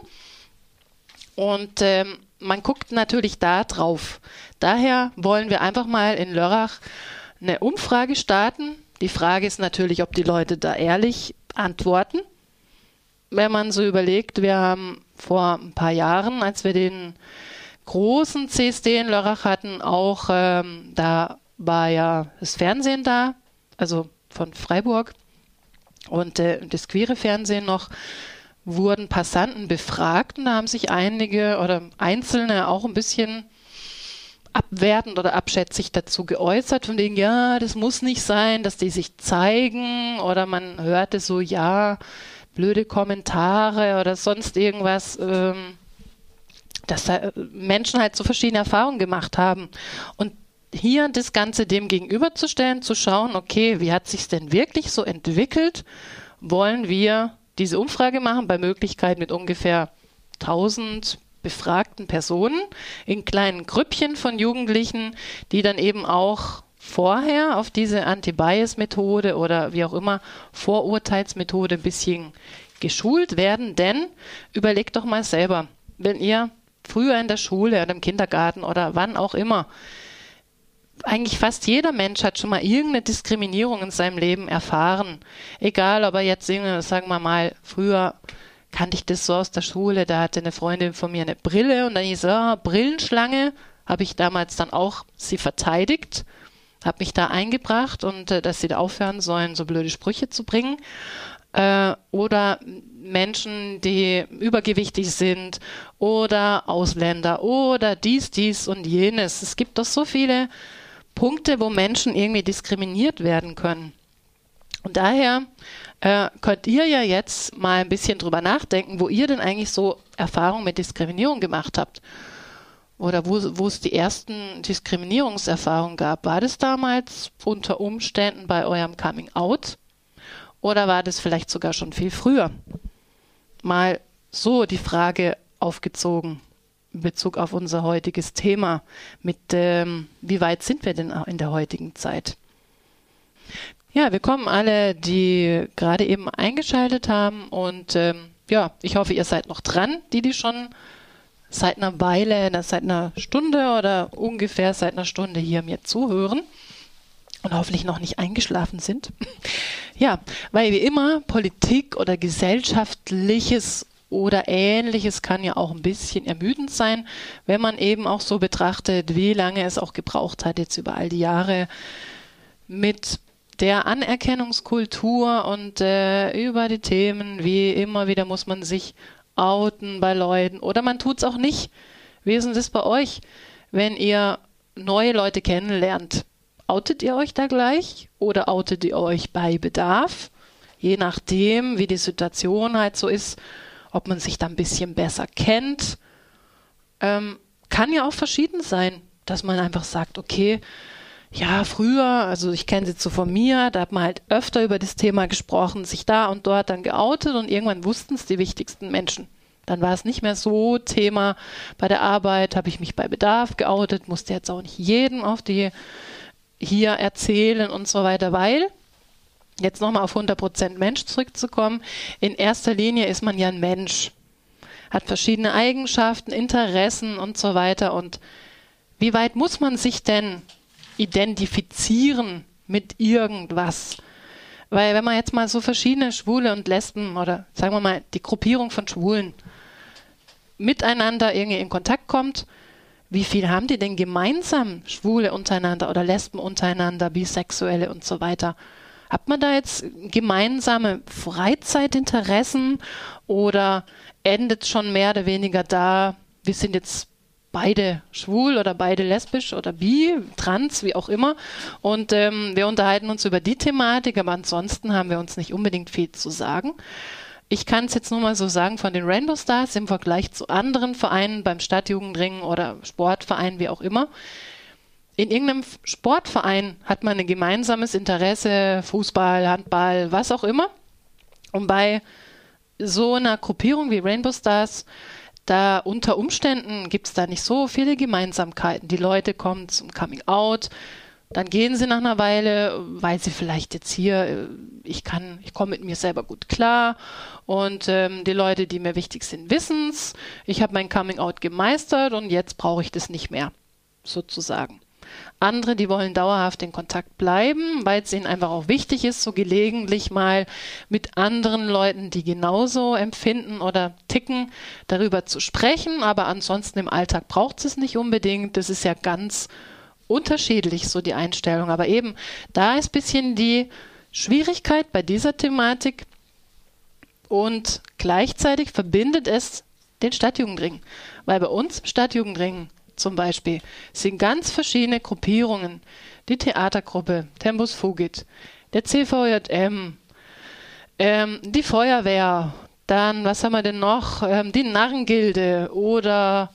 A: Und ähm, man guckt natürlich da drauf. Daher wollen wir einfach mal in Lörrach eine Umfrage starten. Die Frage ist natürlich, ob die Leute da ehrlich antworten. Wenn man so überlegt, wir haben vor ein paar Jahren, als wir den großen CSD in Lörrach hatten, auch ähm, da war ja das Fernsehen da, also von Freiburg. Und äh, das queere Fernsehen noch wurden Passanten befragt und da haben sich einige oder Einzelne auch ein bisschen abwertend oder abschätzig dazu geäußert, von wegen, ja, das muss nicht sein, dass die sich zeigen oder man hörte so, ja, blöde Kommentare oder sonst irgendwas, ähm, dass da Menschen halt so verschiedene Erfahrungen gemacht haben. Und hier das Ganze dem gegenüberzustellen, zu schauen, okay, wie hat sich denn wirklich so entwickelt? Wollen wir diese Umfrage machen, bei Möglichkeit mit ungefähr 1000 befragten Personen in kleinen Grüppchen von Jugendlichen, die dann eben auch vorher auf diese Anti-Bias-Methode oder wie auch immer Vorurteilsmethode ein bisschen geschult werden. Denn überlegt doch mal selber, wenn ihr früher in der Schule oder im Kindergarten oder wann auch immer eigentlich fast jeder Mensch hat schon mal irgendeine Diskriminierung in seinem Leben erfahren. Egal, ob er jetzt, sagen wir mal, früher kannte ich das so aus der Schule, da hatte eine Freundin von mir eine Brille und dann hieß es, oh, Brillenschlange, habe ich damals dann auch sie verteidigt, habe mich da eingebracht und äh, dass sie da aufhören sollen, so blöde Sprüche zu bringen. Äh, oder Menschen, die übergewichtig sind oder Ausländer oder dies, dies und jenes. Es gibt doch so viele Punkte, wo Menschen irgendwie diskriminiert werden können. Und daher äh, könnt ihr ja jetzt mal ein bisschen drüber nachdenken, wo ihr denn eigentlich so Erfahrungen mit Diskriminierung gemacht habt. Oder wo, wo es die ersten Diskriminierungserfahrungen gab. War das damals unter Umständen bei eurem Coming Out? Oder war das vielleicht sogar schon viel früher? Mal so die Frage aufgezogen in Bezug auf unser heutiges Thema. Mit ähm, wie weit sind wir denn in der heutigen Zeit? Ja, wir kommen alle, die gerade eben eingeschaltet haben und ähm, ja, ich hoffe, ihr seid noch dran, die die schon seit einer Weile, seit einer Stunde oder ungefähr seit einer Stunde hier mir zuhören und hoffentlich noch nicht eingeschlafen sind. ja, weil wie immer Politik oder gesellschaftliches oder ähnliches kann ja auch ein bisschen ermüdend sein, wenn man eben auch so betrachtet, wie lange es auch gebraucht hat, jetzt über all die Jahre mit der Anerkennungskultur und äh, über die Themen, wie immer wieder muss man sich outen bei Leuten oder man tut es auch nicht. Wie ist denn das bei euch, wenn ihr neue Leute kennenlernt? Outet ihr euch da gleich oder outet ihr euch bei Bedarf? Je nachdem, wie die Situation halt so ist ob man sich da ein bisschen besser kennt. Ähm, kann ja auch verschieden sein, dass man einfach sagt, okay, ja, früher, also ich kenne sie so von mir, da hat man halt öfter über das Thema gesprochen, sich da und dort dann geoutet und irgendwann wussten es die wichtigsten Menschen. Dann war es nicht mehr so Thema bei der Arbeit, habe ich mich bei Bedarf geoutet, musste jetzt auch nicht jedem auf die hier erzählen und so weiter, weil jetzt nochmal auf 100% Mensch zurückzukommen, in erster Linie ist man ja ein Mensch, hat verschiedene Eigenschaften, Interessen und so weiter. Und wie weit muss man sich denn identifizieren mit irgendwas? Weil wenn man jetzt mal so verschiedene Schwule und Lesben oder sagen wir mal die Gruppierung von Schwulen miteinander irgendwie in Kontakt kommt, wie viel haben die denn gemeinsam, Schwule untereinander oder Lesben untereinander, Bisexuelle und so weiter? Hat man da jetzt gemeinsame Freizeitinteressen oder endet schon mehr oder weniger da, wir sind jetzt beide schwul oder beide lesbisch oder bi, trans, wie auch immer. Und ähm, wir unterhalten uns über die Thematik, aber ansonsten haben wir uns nicht unbedingt viel zu sagen. Ich kann es jetzt nur mal so sagen von den Rainbow Stars im Vergleich zu anderen Vereinen beim Stadtjugendring oder Sportverein, wie auch immer in irgendeinem Sportverein hat man ein gemeinsames Interesse, Fußball, Handball, was auch immer. Und bei so einer Gruppierung wie Rainbow Stars, da unter Umständen gibt es da nicht so viele Gemeinsamkeiten. Die Leute kommen zum Coming Out, dann gehen sie nach einer Weile, weil sie vielleicht jetzt hier, äh, ich kann, ich komme mit mir selber gut klar und ähm, die Leute, die mir wichtig sind, wissen's. Ich habe mein Coming Out gemeistert und jetzt brauche ich das nicht mehr, sozusagen. Andere, die wollen dauerhaft in Kontakt bleiben, weil es ihnen einfach auch wichtig ist, so gelegentlich mal mit anderen Leuten, die genauso empfinden oder ticken, darüber zu sprechen. Aber ansonsten im Alltag braucht es nicht unbedingt. Das ist ja ganz unterschiedlich, so die Einstellung. Aber eben, da ist ein bisschen die Schwierigkeit bei dieser Thematik und gleichzeitig verbindet es den Stadtjugendring. Weil bei uns im Stadtjugendring zum Beispiel sind ganz verschiedene Gruppierungen. Die Theatergruppe, Tempus Fugit, der CVJM, ähm, die Feuerwehr, dann, was haben wir denn noch? Ähm, die Narrengilde oder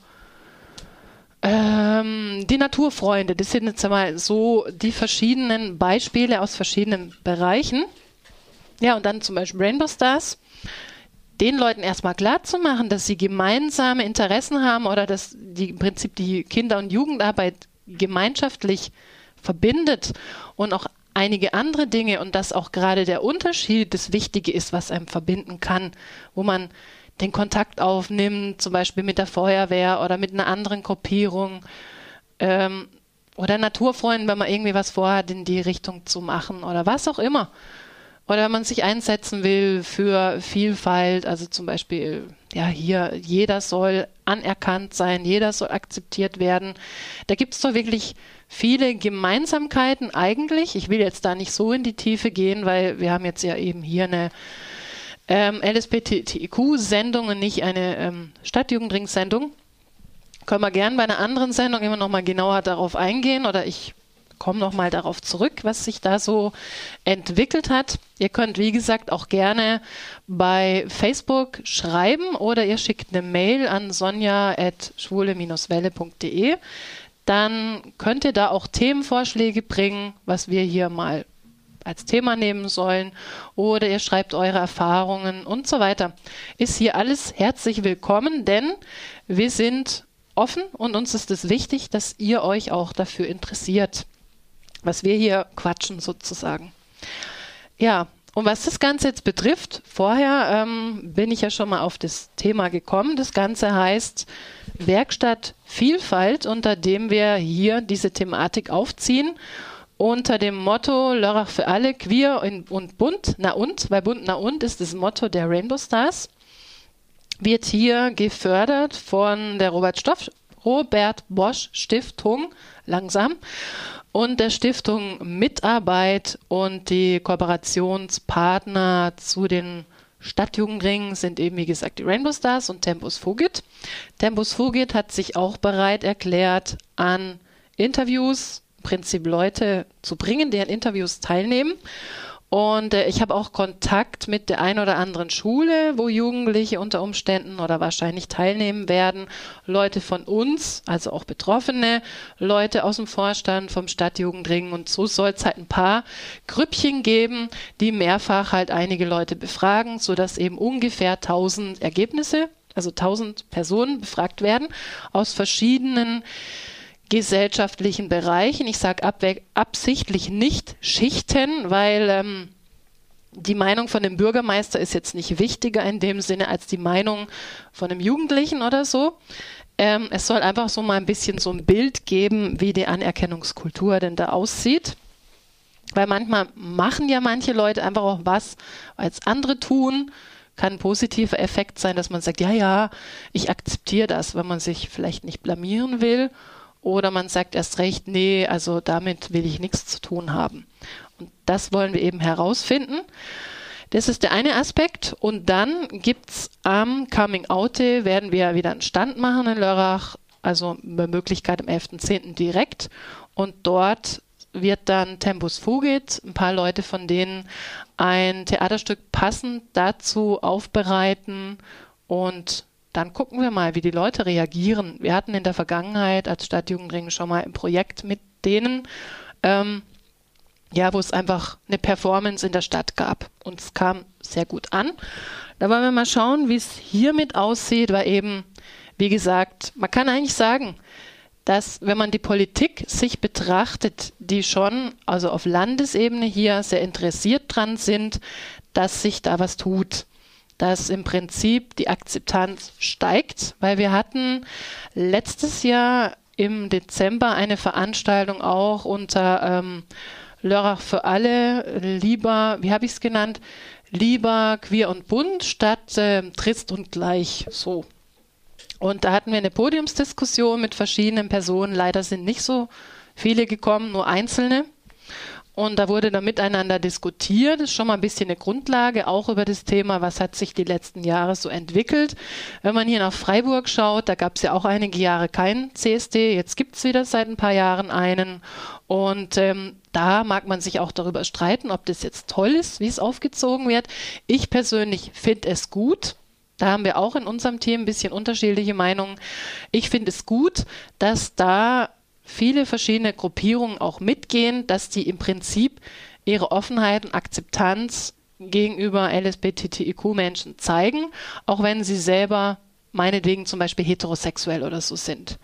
A: ähm, die Naturfreunde. Das sind jetzt einmal so die verschiedenen Beispiele aus verschiedenen Bereichen. Ja, und dann zum Beispiel Rainbow Stars den Leuten erstmal klar zu machen, dass sie gemeinsame Interessen haben oder dass die, im Prinzip die Kinder- und Jugendarbeit gemeinschaftlich verbindet und auch einige andere Dinge und dass auch gerade der Unterschied das Wichtige ist, was einem verbinden kann, wo man den Kontakt aufnimmt, zum Beispiel mit der Feuerwehr oder mit einer anderen Gruppierung ähm, oder Naturfreunden, wenn man irgendwie was vorhat, in die Richtung zu machen oder was auch immer. Oder wenn man sich einsetzen will für Vielfalt, also zum Beispiel, ja, hier, jeder soll anerkannt sein, jeder soll akzeptiert werden. Da gibt es doch wirklich viele Gemeinsamkeiten eigentlich. Ich will jetzt da nicht so in die Tiefe gehen, weil wir haben jetzt ja eben hier eine ähm, LSBTIQ-Sendung und nicht eine ähm, Stadtjugendring-Sendung. Können wir gern bei einer anderen Sendung immer noch mal genauer darauf eingehen oder ich komme nochmal darauf zurück, was sich da so entwickelt hat. Ihr könnt, wie gesagt, auch gerne bei Facebook schreiben oder ihr schickt eine Mail an sonja.schwule-welle.de. Dann könnt ihr da auch Themenvorschläge bringen, was wir hier mal als Thema nehmen sollen oder ihr schreibt eure Erfahrungen und so weiter. Ist hier alles herzlich willkommen, denn wir sind offen und uns ist es wichtig, dass ihr euch auch dafür interessiert was wir hier quatschen sozusagen. Ja, und was das Ganze jetzt betrifft, vorher ähm, bin ich ja schon mal auf das Thema gekommen. Das Ganze heißt Werkstatt Vielfalt, unter dem wir hier diese Thematik aufziehen. Unter dem Motto Lörrach für alle, queer und bunt, na und, weil bunt, na und ist das Motto der Rainbow Stars, wird hier gefördert von der Robert, Stoff, Robert Bosch Stiftung, langsam, und der Stiftung Mitarbeit und die Kooperationspartner zu den Stadtjugendringen sind eben, wie gesagt, die Rainbow Stars und Tempus Fugit. Tempus Fugit hat sich auch bereit erklärt, an Interviews, Prinzip Leute zu bringen, an Interviews teilnehmen. Und äh, ich habe auch Kontakt mit der ein oder anderen Schule, wo Jugendliche unter Umständen oder wahrscheinlich teilnehmen werden. Leute von uns, also auch Betroffene, Leute aus dem Vorstand vom Stadtjugendring. Und so soll es halt ein paar Grüppchen geben, die mehrfach halt einige Leute befragen, sodass eben ungefähr 1000 Ergebnisse, also 1000 Personen befragt werden aus verschiedenen gesellschaftlichen Bereichen. Ich sage absichtlich nicht Schichten, weil ähm, die Meinung von dem Bürgermeister ist jetzt nicht wichtiger in dem Sinne als die Meinung von einem Jugendlichen oder so. Ähm, es soll einfach so mal ein bisschen so ein Bild geben, wie die Anerkennungskultur denn da aussieht. Weil manchmal machen ja manche Leute einfach auch was, als andere tun. Kann ein positiver Effekt sein, dass man sagt, ja, ja, ich akzeptiere das, wenn man sich vielleicht nicht blamieren will oder man sagt erst recht, nee, also damit will ich nichts zu tun haben. Und das wollen wir eben herausfinden. Das ist der eine Aspekt. Und dann gibt es am Coming Out Day, werden wir wieder einen Stand machen in Lörrach, also bei Möglichkeit am 11.10. direkt. Und dort wird dann Tempus Fugit, ein paar Leute von denen ein Theaterstück passend dazu aufbereiten und dann gucken wir mal, wie die Leute reagieren. Wir hatten in der Vergangenheit als Stadtjugendring schon mal ein Projekt mit denen, ähm, ja, wo es einfach eine Performance in der Stadt gab. Und es kam sehr gut an. Da wollen wir mal schauen, wie es hiermit aussieht, weil eben, wie gesagt, man kann eigentlich sagen, dass wenn man die Politik sich betrachtet, die schon, also auf Landesebene hier sehr interessiert dran sind, dass sich da was tut dass im Prinzip die Akzeptanz steigt, weil wir hatten letztes Jahr im Dezember eine Veranstaltung auch unter ähm, Lörrach für alle, lieber, wie habe ich es genannt? Lieber queer und bunt statt äh, trist und gleich. So. Und da hatten wir eine Podiumsdiskussion mit verschiedenen Personen. Leider sind nicht so viele gekommen, nur einzelne. Und da wurde dann miteinander diskutiert. Das ist schon mal ein bisschen eine Grundlage, auch über das Thema, was hat sich die letzten Jahre so entwickelt. Wenn man hier nach Freiburg schaut, da gab es ja auch einige Jahre keinen CSD. Jetzt gibt es wieder seit ein paar Jahren einen. Und ähm, da mag man sich auch darüber streiten, ob das jetzt toll ist, wie es aufgezogen wird. Ich persönlich finde es gut. Da haben wir auch in unserem Team ein bisschen unterschiedliche Meinungen. Ich finde es gut, dass da viele verschiedene Gruppierungen auch mitgehen, dass die im Prinzip ihre Offenheit und Akzeptanz gegenüber LSBTTIQ-Menschen zeigen, auch wenn sie selber meinetwegen zum Beispiel heterosexuell oder so sind.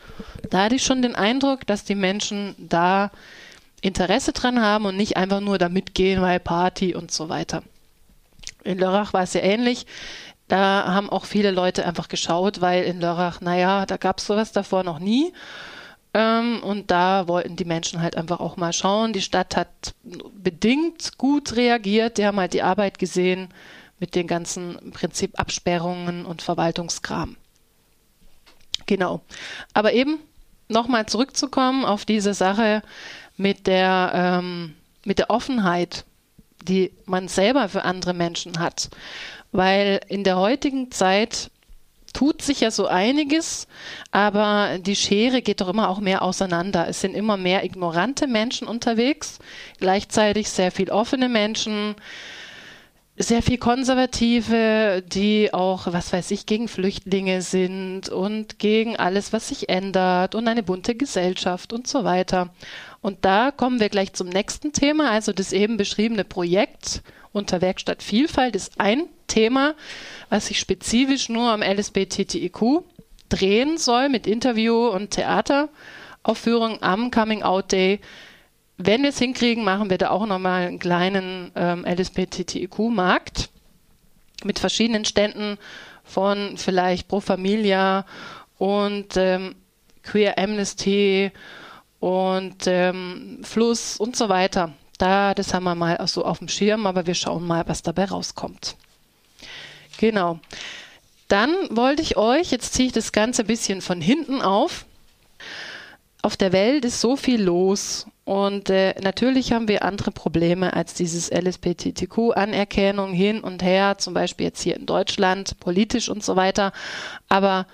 A: Da hatte ich schon den Eindruck, dass die Menschen da Interesse dran haben und nicht einfach nur da mitgehen, weil Party und so weiter. In Lörrach war es ja ähnlich. Da haben auch viele Leute einfach geschaut, weil in Lörrach, naja, da gab es sowas davor noch nie. Ähm, und da wollten die Menschen halt einfach auch mal schauen. Die Stadt hat bedingt gut reagiert. Die haben halt die Arbeit gesehen mit den ganzen im Prinzip Absperrungen und Verwaltungskram. Genau. Aber eben nochmal zurückzukommen auf diese Sache mit der, ähm, mit der Offenheit, die man selber für andere Menschen hat. Weil in der heutigen Zeit tut sich ja so einiges, aber die Schere geht doch immer auch mehr auseinander. Es sind immer mehr ignorante Menschen unterwegs, gleichzeitig sehr viel offene Menschen, sehr viel Konservative, die auch, was weiß ich, gegen Flüchtlinge sind und gegen alles, was sich ändert und eine bunte Gesellschaft und so weiter. Und da kommen wir gleich zum nächsten Thema, also das eben beschriebene Projekt unter Werkstatt Vielfalt ist ein Thema, was sich spezifisch nur am LSBTTIQ drehen soll mit Interview und Theateraufführung am Coming Out Day. Wenn wir es hinkriegen, machen wir da auch nochmal einen kleinen ähm, LSBTTIQ-Markt mit verschiedenen Ständen von vielleicht Pro Familia und ähm, Queer Amnesty und ähm, Fluss und so weiter. Da, das haben wir mal so auf dem Schirm, aber wir schauen mal, was dabei rauskommt. Genau. Dann wollte ich euch, jetzt ziehe ich das Ganze ein bisschen von hinten auf. Auf der Welt ist so viel los und äh, natürlich haben wir andere Probleme als dieses LSBTQ-Anerkennung hin und her, zum Beispiel jetzt hier in Deutschland, politisch und so weiter. Aber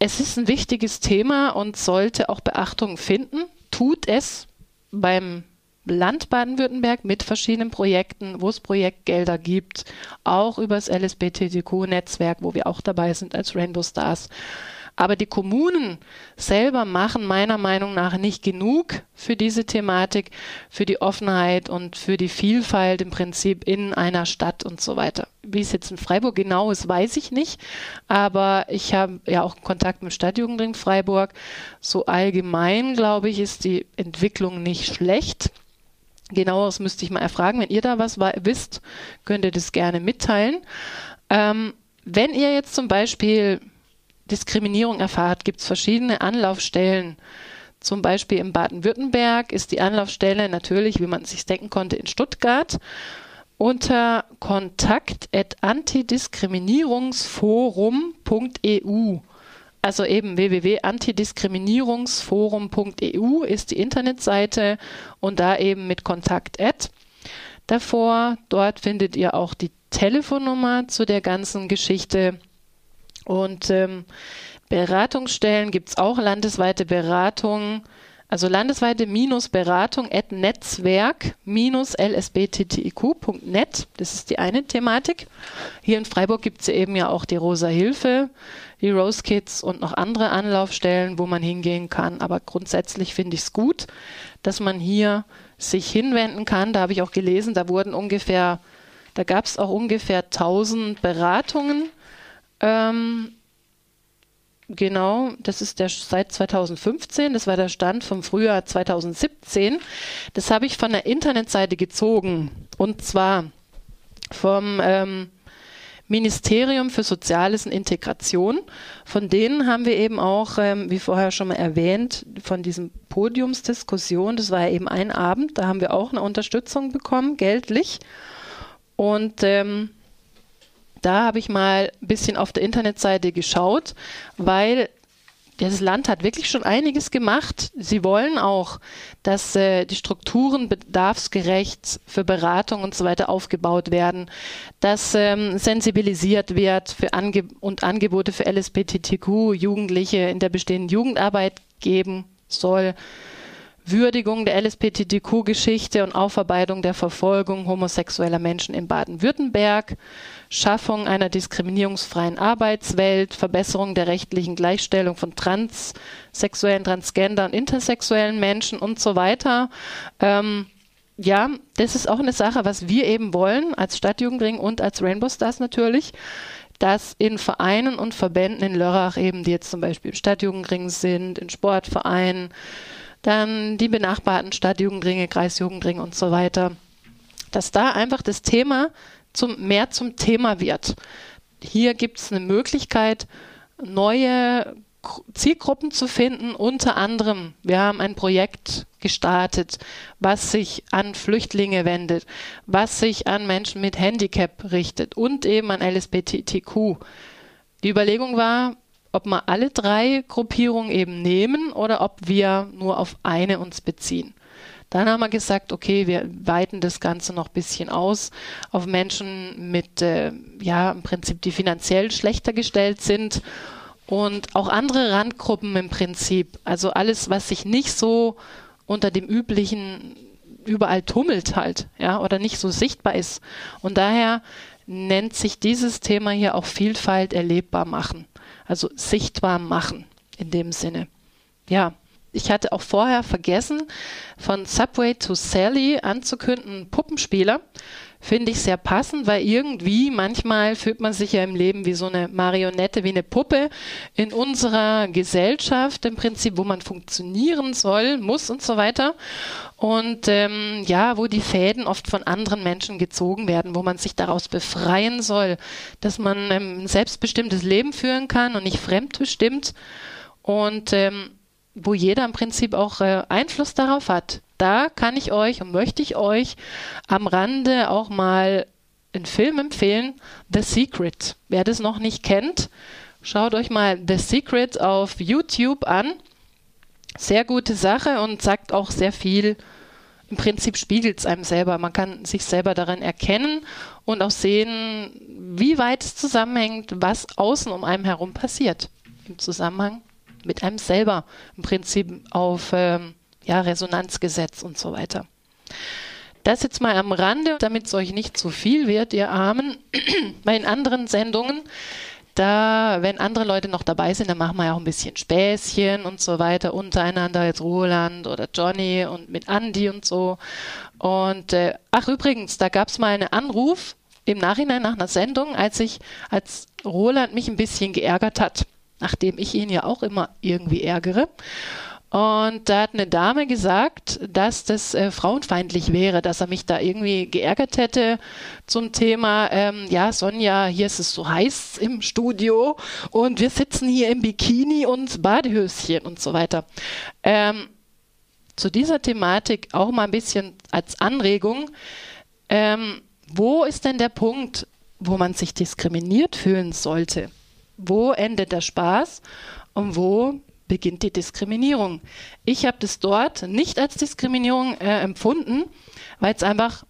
A: es ist ein wichtiges Thema und sollte auch Beachtung finden. Tut es beim Land Baden-Württemberg mit verschiedenen Projekten, wo es Projektgelder gibt, auch über das LSBTQ-Netzwerk, wo wir auch dabei sind als Rainbow Stars. Aber die Kommunen selber machen meiner Meinung nach nicht genug für diese Thematik, für die Offenheit und für die Vielfalt im Prinzip in einer Stadt und so weiter. Wie es jetzt in Freiburg genau ist, weiß ich nicht. Aber ich habe ja auch Kontakt mit Stadtjugendring Freiburg. So allgemein, glaube ich, ist die Entwicklung nicht schlecht. Genaueres müsste ich mal erfragen. Wenn ihr da was wisst, könnt ihr das gerne mitteilen. Ähm, wenn ihr jetzt zum Beispiel Diskriminierung erfahrt, gibt es verschiedene Anlaufstellen. Zum Beispiel in Baden-Württemberg ist die Anlaufstelle natürlich, wie man sich denken konnte, in Stuttgart unter kontakt.antidiskriminierungsforum.eu. Also eben www.antidiskriminierungsforum.eu ist die Internetseite und da eben mit Kontakt davor. Dort findet ihr auch die Telefonnummer zu der ganzen Geschichte. Und ähm, Beratungsstellen gibt es auch landesweite. Also Beratung at Netzwerk minus lsbttiq.net. Das ist die eine Thematik. Hier in Freiburg gibt es eben ja auch die Rosa Hilfe, Rose Kids und noch andere Anlaufstellen, wo man hingehen kann. Aber grundsätzlich finde ich es gut, dass man hier sich hinwenden kann. Da habe ich auch gelesen, da wurden ungefähr, da gab es auch ungefähr 1000 Beratungen. Ähm, Genau, das ist der seit 2015, das war der Stand vom Frühjahr 2017. Das habe ich von der Internetseite gezogen und zwar vom ähm, Ministerium für Soziales und Integration. Von denen haben wir eben auch, ähm, wie vorher schon mal erwähnt, von diesem Podiumsdiskussion, das war ja eben ein Abend, da haben wir auch eine Unterstützung bekommen, geldlich. Und ähm, da habe ich mal ein bisschen auf der Internetseite geschaut, weil das Land hat wirklich schon einiges gemacht. Sie wollen auch, dass äh, die Strukturen bedarfsgerecht für Beratung und so weiter aufgebaut werden, dass ähm, sensibilisiert wird für Ange und Angebote für LSBTTQ Jugendliche in der bestehenden Jugendarbeit geben soll. Würdigung der LSBTTQ-Geschichte und Aufarbeitung der Verfolgung homosexueller Menschen in Baden-Württemberg, Schaffung einer diskriminierungsfreien Arbeitswelt, Verbesserung der rechtlichen Gleichstellung von transsexuellen, transgender und intersexuellen Menschen und so weiter. Ähm, ja, das ist auch eine Sache, was wir eben wollen als Stadtjugendring und als Rainbow Stars natürlich, dass in Vereinen und Verbänden in Lörrach eben, die jetzt zum Beispiel im Stadtjugendring sind, in Sportvereinen, dann die benachbarten Stadtjugendringe, Kreisjugendringe und so weiter, dass da einfach das Thema zum, mehr zum Thema wird. Hier gibt es eine Möglichkeit, neue Zielgruppen zu finden. Unter anderem, wir haben ein Projekt gestartet, was sich an Flüchtlinge wendet, was sich an Menschen mit Handicap richtet und eben an LSBTQ. Die Überlegung war, ob wir alle drei Gruppierungen eben nehmen oder ob wir nur auf eine uns beziehen. Dann haben wir gesagt, okay, wir weiten das Ganze noch ein bisschen aus auf Menschen mit, äh, ja, im Prinzip, die finanziell schlechter gestellt sind und auch andere Randgruppen im Prinzip. Also alles, was sich nicht so unter dem üblichen überall tummelt halt, ja, oder nicht so sichtbar ist. Und daher nennt sich dieses Thema hier auch Vielfalt erlebbar machen. Also sichtbar machen in dem Sinne. Ja, ich hatte auch vorher vergessen, von Subway to Sally anzukündigen, Puppenspieler. Finde ich sehr passend, weil irgendwie manchmal fühlt man sich ja im Leben wie so eine Marionette, wie eine Puppe in unserer Gesellschaft im Prinzip, wo man funktionieren soll, muss und so weiter. Und ähm, ja, wo die Fäden oft von anderen Menschen gezogen werden, wo man sich daraus befreien soll, dass man ähm, ein selbstbestimmtes Leben führen kann und nicht fremdbestimmt. Und ähm, wo jeder im Prinzip auch äh, Einfluss darauf hat da kann ich euch und möchte ich euch am Rande auch mal einen Film empfehlen, The Secret. Wer das noch nicht kennt, schaut euch mal The Secret auf YouTube an. Sehr gute Sache und sagt auch sehr viel. Im Prinzip spiegelt es einem selber. Man kann sich selber darin erkennen und auch sehen, wie weit es zusammenhängt, was außen um einem herum passiert. Im Zusammenhang mit einem selber. Im Prinzip auf ähm, ja, Resonanzgesetz und so weiter. Das jetzt mal am Rande, damit es euch nicht zu viel wird, ihr Armen. Bei den anderen Sendungen, da, wenn andere Leute noch dabei sind, dann machen wir ja auch ein bisschen Späßchen und so weiter untereinander, jetzt Roland oder Johnny und mit Andy und so. Und äh, ach übrigens, da gab es mal einen Anruf im Nachhinein nach einer Sendung, als ich, als Roland mich ein bisschen geärgert hat, nachdem ich ihn ja auch immer irgendwie ärgere. Und da hat eine Dame gesagt, dass das äh, frauenfeindlich wäre, dass er mich da irgendwie geärgert hätte zum Thema, ähm, ja, Sonja, hier ist es so heiß im Studio und wir sitzen hier im Bikini und Badehöschen und so weiter. Ähm, zu dieser Thematik auch mal ein bisschen als Anregung. Ähm, wo ist denn der Punkt, wo man sich diskriminiert fühlen sollte? Wo endet der Spaß und wo beginnt die Diskriminierung. Ich habe das dort nicht als Diskriminierung äh, empfunden, weil es einfach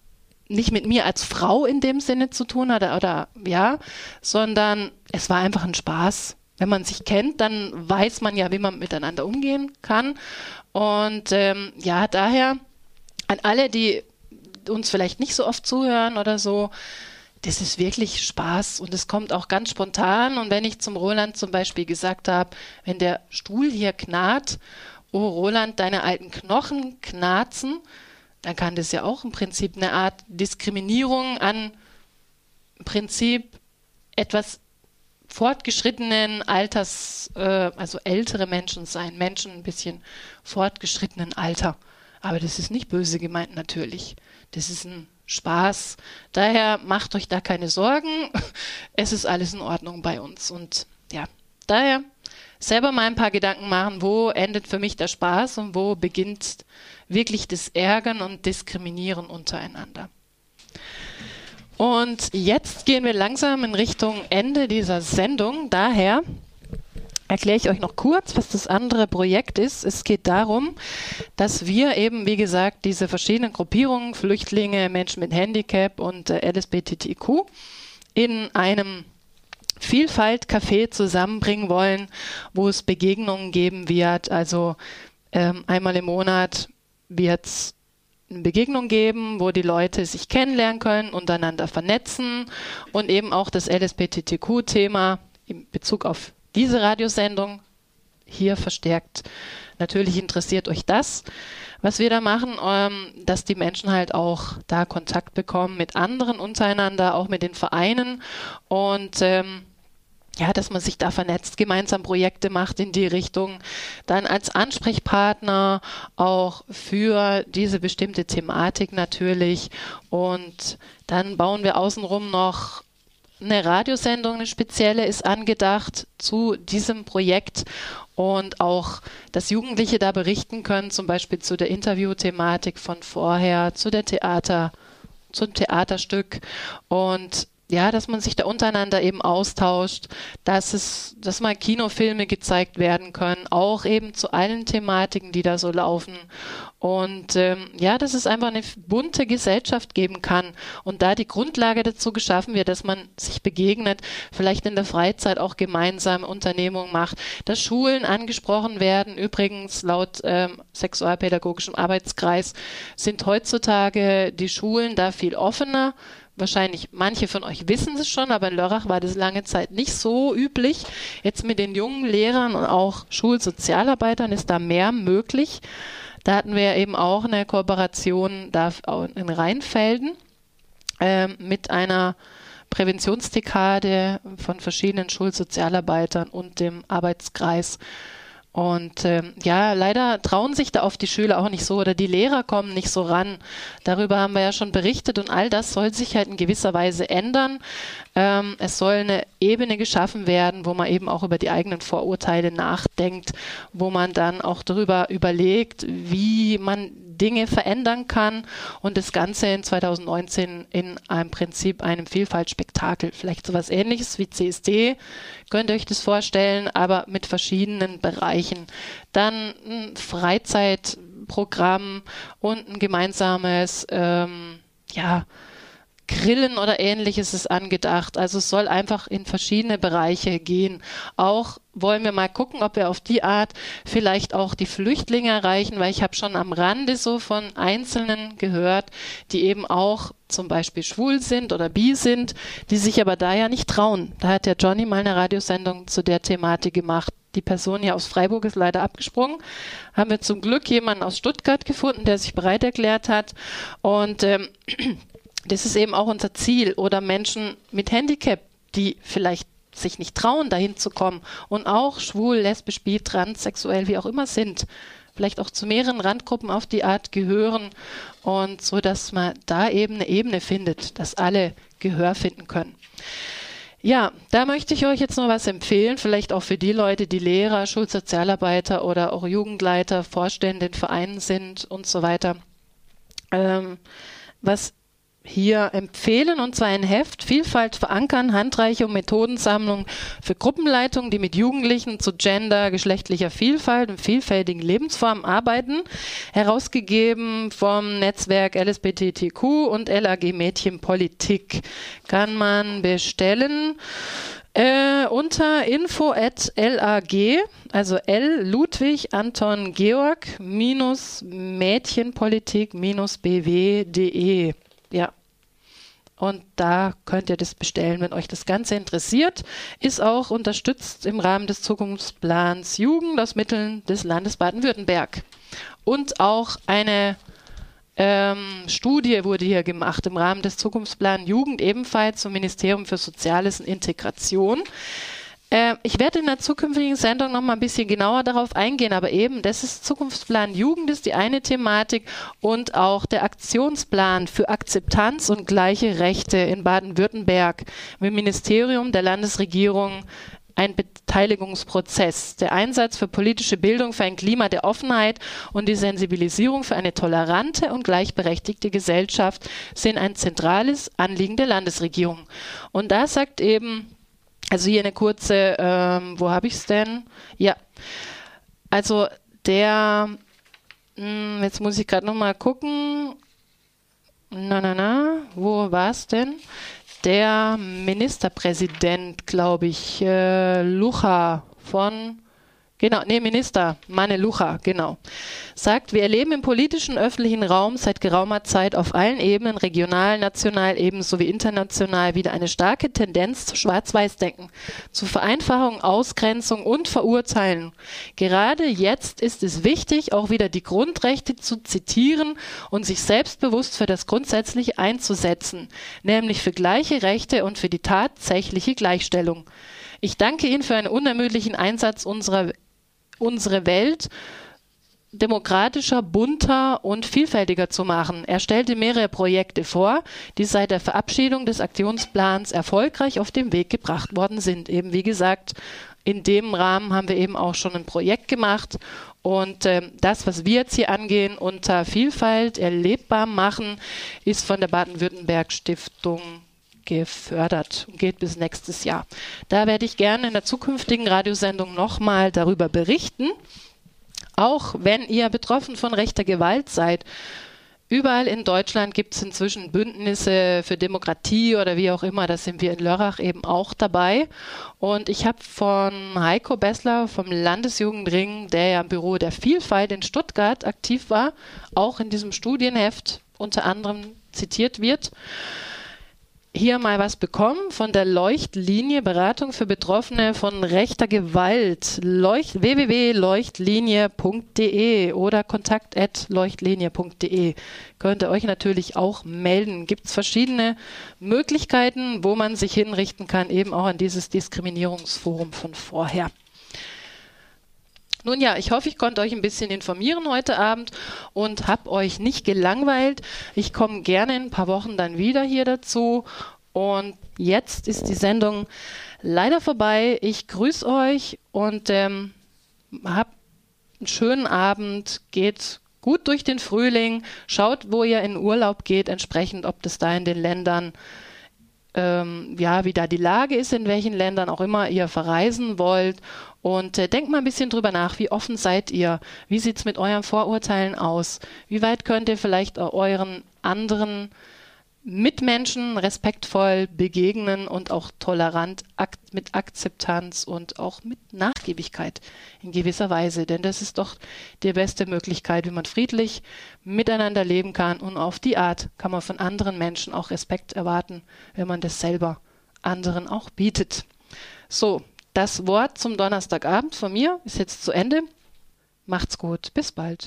A: nicht mit mir als Frau in dem Sinne zu tun hat oder ja, sondern es war einfach ein Spaß. Wenn man sich kennt, dann weiß man ja, wie man miteinander umgehen kann. Und ähm, ja, daher an alle, die uns vielleicht nicht so oft zuhören oder so, das ist wirklich Spaß und es kommt auch ganz spontan. Und wenn ich zum Roland zum Beispiel gesagt habe, wenn der Stuhl hier knarrt, oh Roland, deine alten Knochen knarzen, dann kann das ja auch im Prinzip eine Art Diskriminierung an im Prinzip etwas fortgeschrittenen Alters, äh, also ältere Menschen sein, Menschen ein bisschen fortgeschrittenen Alter. Aber das ist nicht böse gemeint natürlich. Das ist ein Spaß. Daher macht euch da keine Sorgen. Es ist alles in Ordnung bei uns. Und ja, daher selber mal ein paar Gedanken machen, wo endet für mich der Spaß und wo beginnt wirklich das Ärgern und Diskriminieren untereinander. Und jetzt gehen wir langsam in Richtung Ende dieser Sendung. Daher erkläre ich euch noch kurz, was das andere Projekt ist. Es geht darum, dass wir eben, wie gesagt, diese verschiedenen Gruppierungen, Flüchtlinge, Menschen mit Handicap und äh, LSBTTQ in einem Vielfalt-Café zusammenbringen wollen, wo es Begegnungen geben wird. Also ähm, einmal im Monat wird es eine Begegnung geben, wo die Leute sich kennenlernen können, untereinander vernetzen und eben auch das LSBTTQ-Thema in Bezug auf diese Radiosendung hier verstärkt. Natürlich interessiert euch das, was wir da machen, ähm, dass die Menschen halt auch da Kontakt bekommen mit anderen untereinander, auch mit den Vereinen. Und ähm, ja, dass man sich da vernetzt, gemeinsam Projekte macht in die Richtung, dann als Ansprechpartner auch für diese bestimmte Thematik natürlich. Und dann bauen wir außenrum noch eine Radiosendung, eine spezielle ist angedacht zu diesem Projekt. Und auch, dass Jugendliche da berichten können, zum Beispiel zu der Interviewthematik von vorher, zu der Theater, zum Theaterstück. Und ja, dass man sich da untereinander eben austauscht, dass es, dass mal Kinofilme gezeigt werden können, auch eben zu allen Thematiken, die da so laufen. Und ähm, ja, dass es einfach eine bunte Gesellschaft geben kann und da die Grundlage dazu geschaffen wird, dass man sich begegnet, vielleicht in der Freizeit auch gemeinsam Unternehmungen macht, dass Schulen angesprochen werden. Übrigens laut ähm, sexualpädagogischem Arbeitskreis sind heutzutage die Schulen da viel offener wahrscheinlich manche von euch wissen es schon, aber in Lörrach war das lange Zeit nicht so üblich. Jetzt mit den jungen Lehrern und auch Schulsozialarbeitern ist da mehr möglich. Da hatten wir eben auch eine Kooperation da in Rheinfelden äh, mit einer Präventionsdekade von verschiedenen Schulsozialarbeitern und dem Arbeitskreis und ähm, ja, leider trauen sich da oft die Schüler auch nicht so oder die Lehrer kommen nicht so ran. Darüber haben wir ja schon berichtet und all das soll sich halt in gewisser Weise ändern. Ähm, es soll eine Ebene geschaffen werden, wo man eben auch über die eigenen Vorurteile nachdenkt, wo man dann auch darüber überlegt, wie man Dinge verändern kann und das Ganze in 2019 in einem Prinzip einem Vielfaltspektakel, vielleicht sowas ähnliches wie CSD, könnt ihr euch das vorstellen, aber mit verschiedenen Bereichen. Dann ein Freizeitprogramm und ein gemeinsames, ähm, ja, Grillen oder ähnliches ist angedacht. Also es soll einfach in verschiedene Bereiche gehen. Auch wollen wir mal gucken, ob wir auf die Art vielleicht auch die Flüchtlinge erreichen, weil ich habe schon am Rande so von Einzelnen gehört, die eben auch zum Beispiel schwul sind oder bi sind, die sich aber da ja nicht trauen. Da hat der Johnny mal eine Radiosendung zu der Thematik gemacht. Die Person hier aus Freiburg ist leider abgesprungen. Haben wir zum Glück jemanden aus Stuttgart gefunden, der sich bereit erklärt hat. Und ähm, das ist eben auch unser Ziel. Oder Menschen mit Handicap, die vielleicht sich nicht trauen, dahin zu kommen und auch schwul, lesbisch, bi, transsexuell, wie auch immer sind, vielleicht auch zu mehreren Randgruppen auf die Art gehören und so, dass man da eben eine Ebene findet, dass alle Gehör finden können. Ja, da möchte ich euch jetzt noch was empfehlen, vielleicht auch für die Leute, die Lehrer, Schulsozialarbeiter oder auch Jugendleiter, Vorstände in Vereinen sind und so weiter. Ähm, was hier empfehlen, und zwar ein Heft Vielfalt verankern, Handreichung, Methodensammlung für Gruppenleitungen, die mit Jugendlichen zu Gender, geschlechtlicher Vielfalt und vielfältigen Lebensformen arbeiten, herausgegeben vom Netzwerk LSBTTQ und LAG Mädchen Politik. Kann man bestellen. Äh, unter info at lag, also L Ludwig Anton Georg minus Mädchenpolitik minus bw.de. Ja. Und da könnt ihr das bestellen, wenn euch das Ganze interessiert. Ist auch unterstützt im Rahmen des Zukunftsplans Jugend aus Mitteln des Landes Baden-Württemberg. Und auch eine ähm, Studie wurde hier gemacht im Rahmen des Zukunftsplans Jugend ebenfalls zum Ministerium für Soziales und Integration. Äh, ich werde in der zukünftigen Sendung noch mal ein bisschen genauer darauf eingehen, aber eben, das ist Zukunftsplan Jugend ist die eine Thematik und auch der Aktionsplan für Akzeptanz und gleiche Rechte in Baden-Württemberg im Ministerium der Landesregierung ein Beteiligungsprozess. Der Einsatz für politische Bildung für ein Klima der Offenheit und die Sensibilisierung für eine tolerante und gleichberechtigte Gesellschaft sind ein zentrales Anliegen der Landesregierung. Und da sagt eben also hier eine kurze, ähm, wo habe ich es denn? Ja, also der, mh, hm, jetzt muss ich gerade nochmal gucken. Na, na, na, wo war es denn? Der Ministerpräsident, glaube ich, äh, Lucha von Genau, nee, Minister Mane Lucha, genau. Sagt, wir erleben im politischen öffentlichen Raum seit geraumer Zeit auf allen Ebenen, regional, national ebenso wie international, wieder eine starke Tendenz zu Schwarz-Weiß-Denken, zu Vereinfachung, Ausgrenzung und Verurteilen. Gerade jetzt ist es wichtig, auch wieder die Grundrechte zu zitieren und sich selbstbewusst für das Grundsätzliche einzusetzen, nämlich für gleiche Rechte und für die tatsächliche Gleichstellung. Ich danke Ihnen für einen unermüdlichen Einsatz unserer unsere Welt demokratischer, bunter und vielfältiger zu machen. Er stellte mehrere Projekte vor, die seit der Verabschiedung des Aktionsplans erfolgreich auf den Weg gebracht worden sind. Eben wie gesagt, in dem Rahmen haben wir eben auch schon ein Projekt gemacht und äh, das, was wir jetzt hier angehen, unter Vielfalt erlebbar machen, ist von der Baden-Württemberg Stiftung gefördert und geht bis nächstes Jahr. Da werde ich gerne in der zukünftigen Radiosendung nochmal darüber berichten. Auch wenn ihr betroffen von rechter Gewalt seid, Überall in Deutschland gibt es inzwischen Bündnisse für Demokratie oder wie auch immer. Da sind wir in Lörrach eben auch dabei. Und ich habe von Heiko Bessler vom Landesjugendring, der ja im Büro der Vielfalt in Stuttgart aktiv war, auch in diesem Studienheft unter anderem zitiert wird, hier mal was bekommen von der Leuchtlinie Beratung für Betroffene von rechter Gewalt. Leucht, www.leuchtlinie.de oder kontakt.leuchtlinie.de. Könnt ihr euch natürlich auch melden. Gibt es verschiedene Möglichkeiten, wo man sich hinrichten kann, eben auch an dieses Diskriminierungsforum von vorher. Nun ja, ich hoffe, ich konnte euch ein bisschen informieren heute Abend und habe euch nicht gelangweilt. Ich komme gerne in ein paar Wochen dann wieder hier dazu. Und jetzt ist die Sendung leider vorbei. Ich grüße euch und ähm, habt einen schönen Abend. Geht gut durch den Frühling. Schaut, wo ihr in Urlaub geht, entsprechend, ob das da in den Ländern ähm, ja, wie da die Lage ist, in welchen Ländern auch immer ihr verreisen wollt. Und äh, denkt mal ein bisschen drüber nach, wie offen seid ihr? Wie sieht es mit euren Vorurteilen aus? Wie weit könnt ihr vielleicht euren anderen Mitmenschen respektvoll begegnen und auch tolerant ak mit Akzeptanz und auch mit Nachgiebigkeit in gewisser Weise. Denn das ist doch die beste Möglichkeit, wie man friedlich miteinander leben kann. Und auf die Art kann man von anderen Menschen auch Respekt erwarten, wenn man das selber anderen auch bietet. So, das Wort zum Donnerstagabend von mir ist jetzt zu Ende. Macht's gut. Bis bald.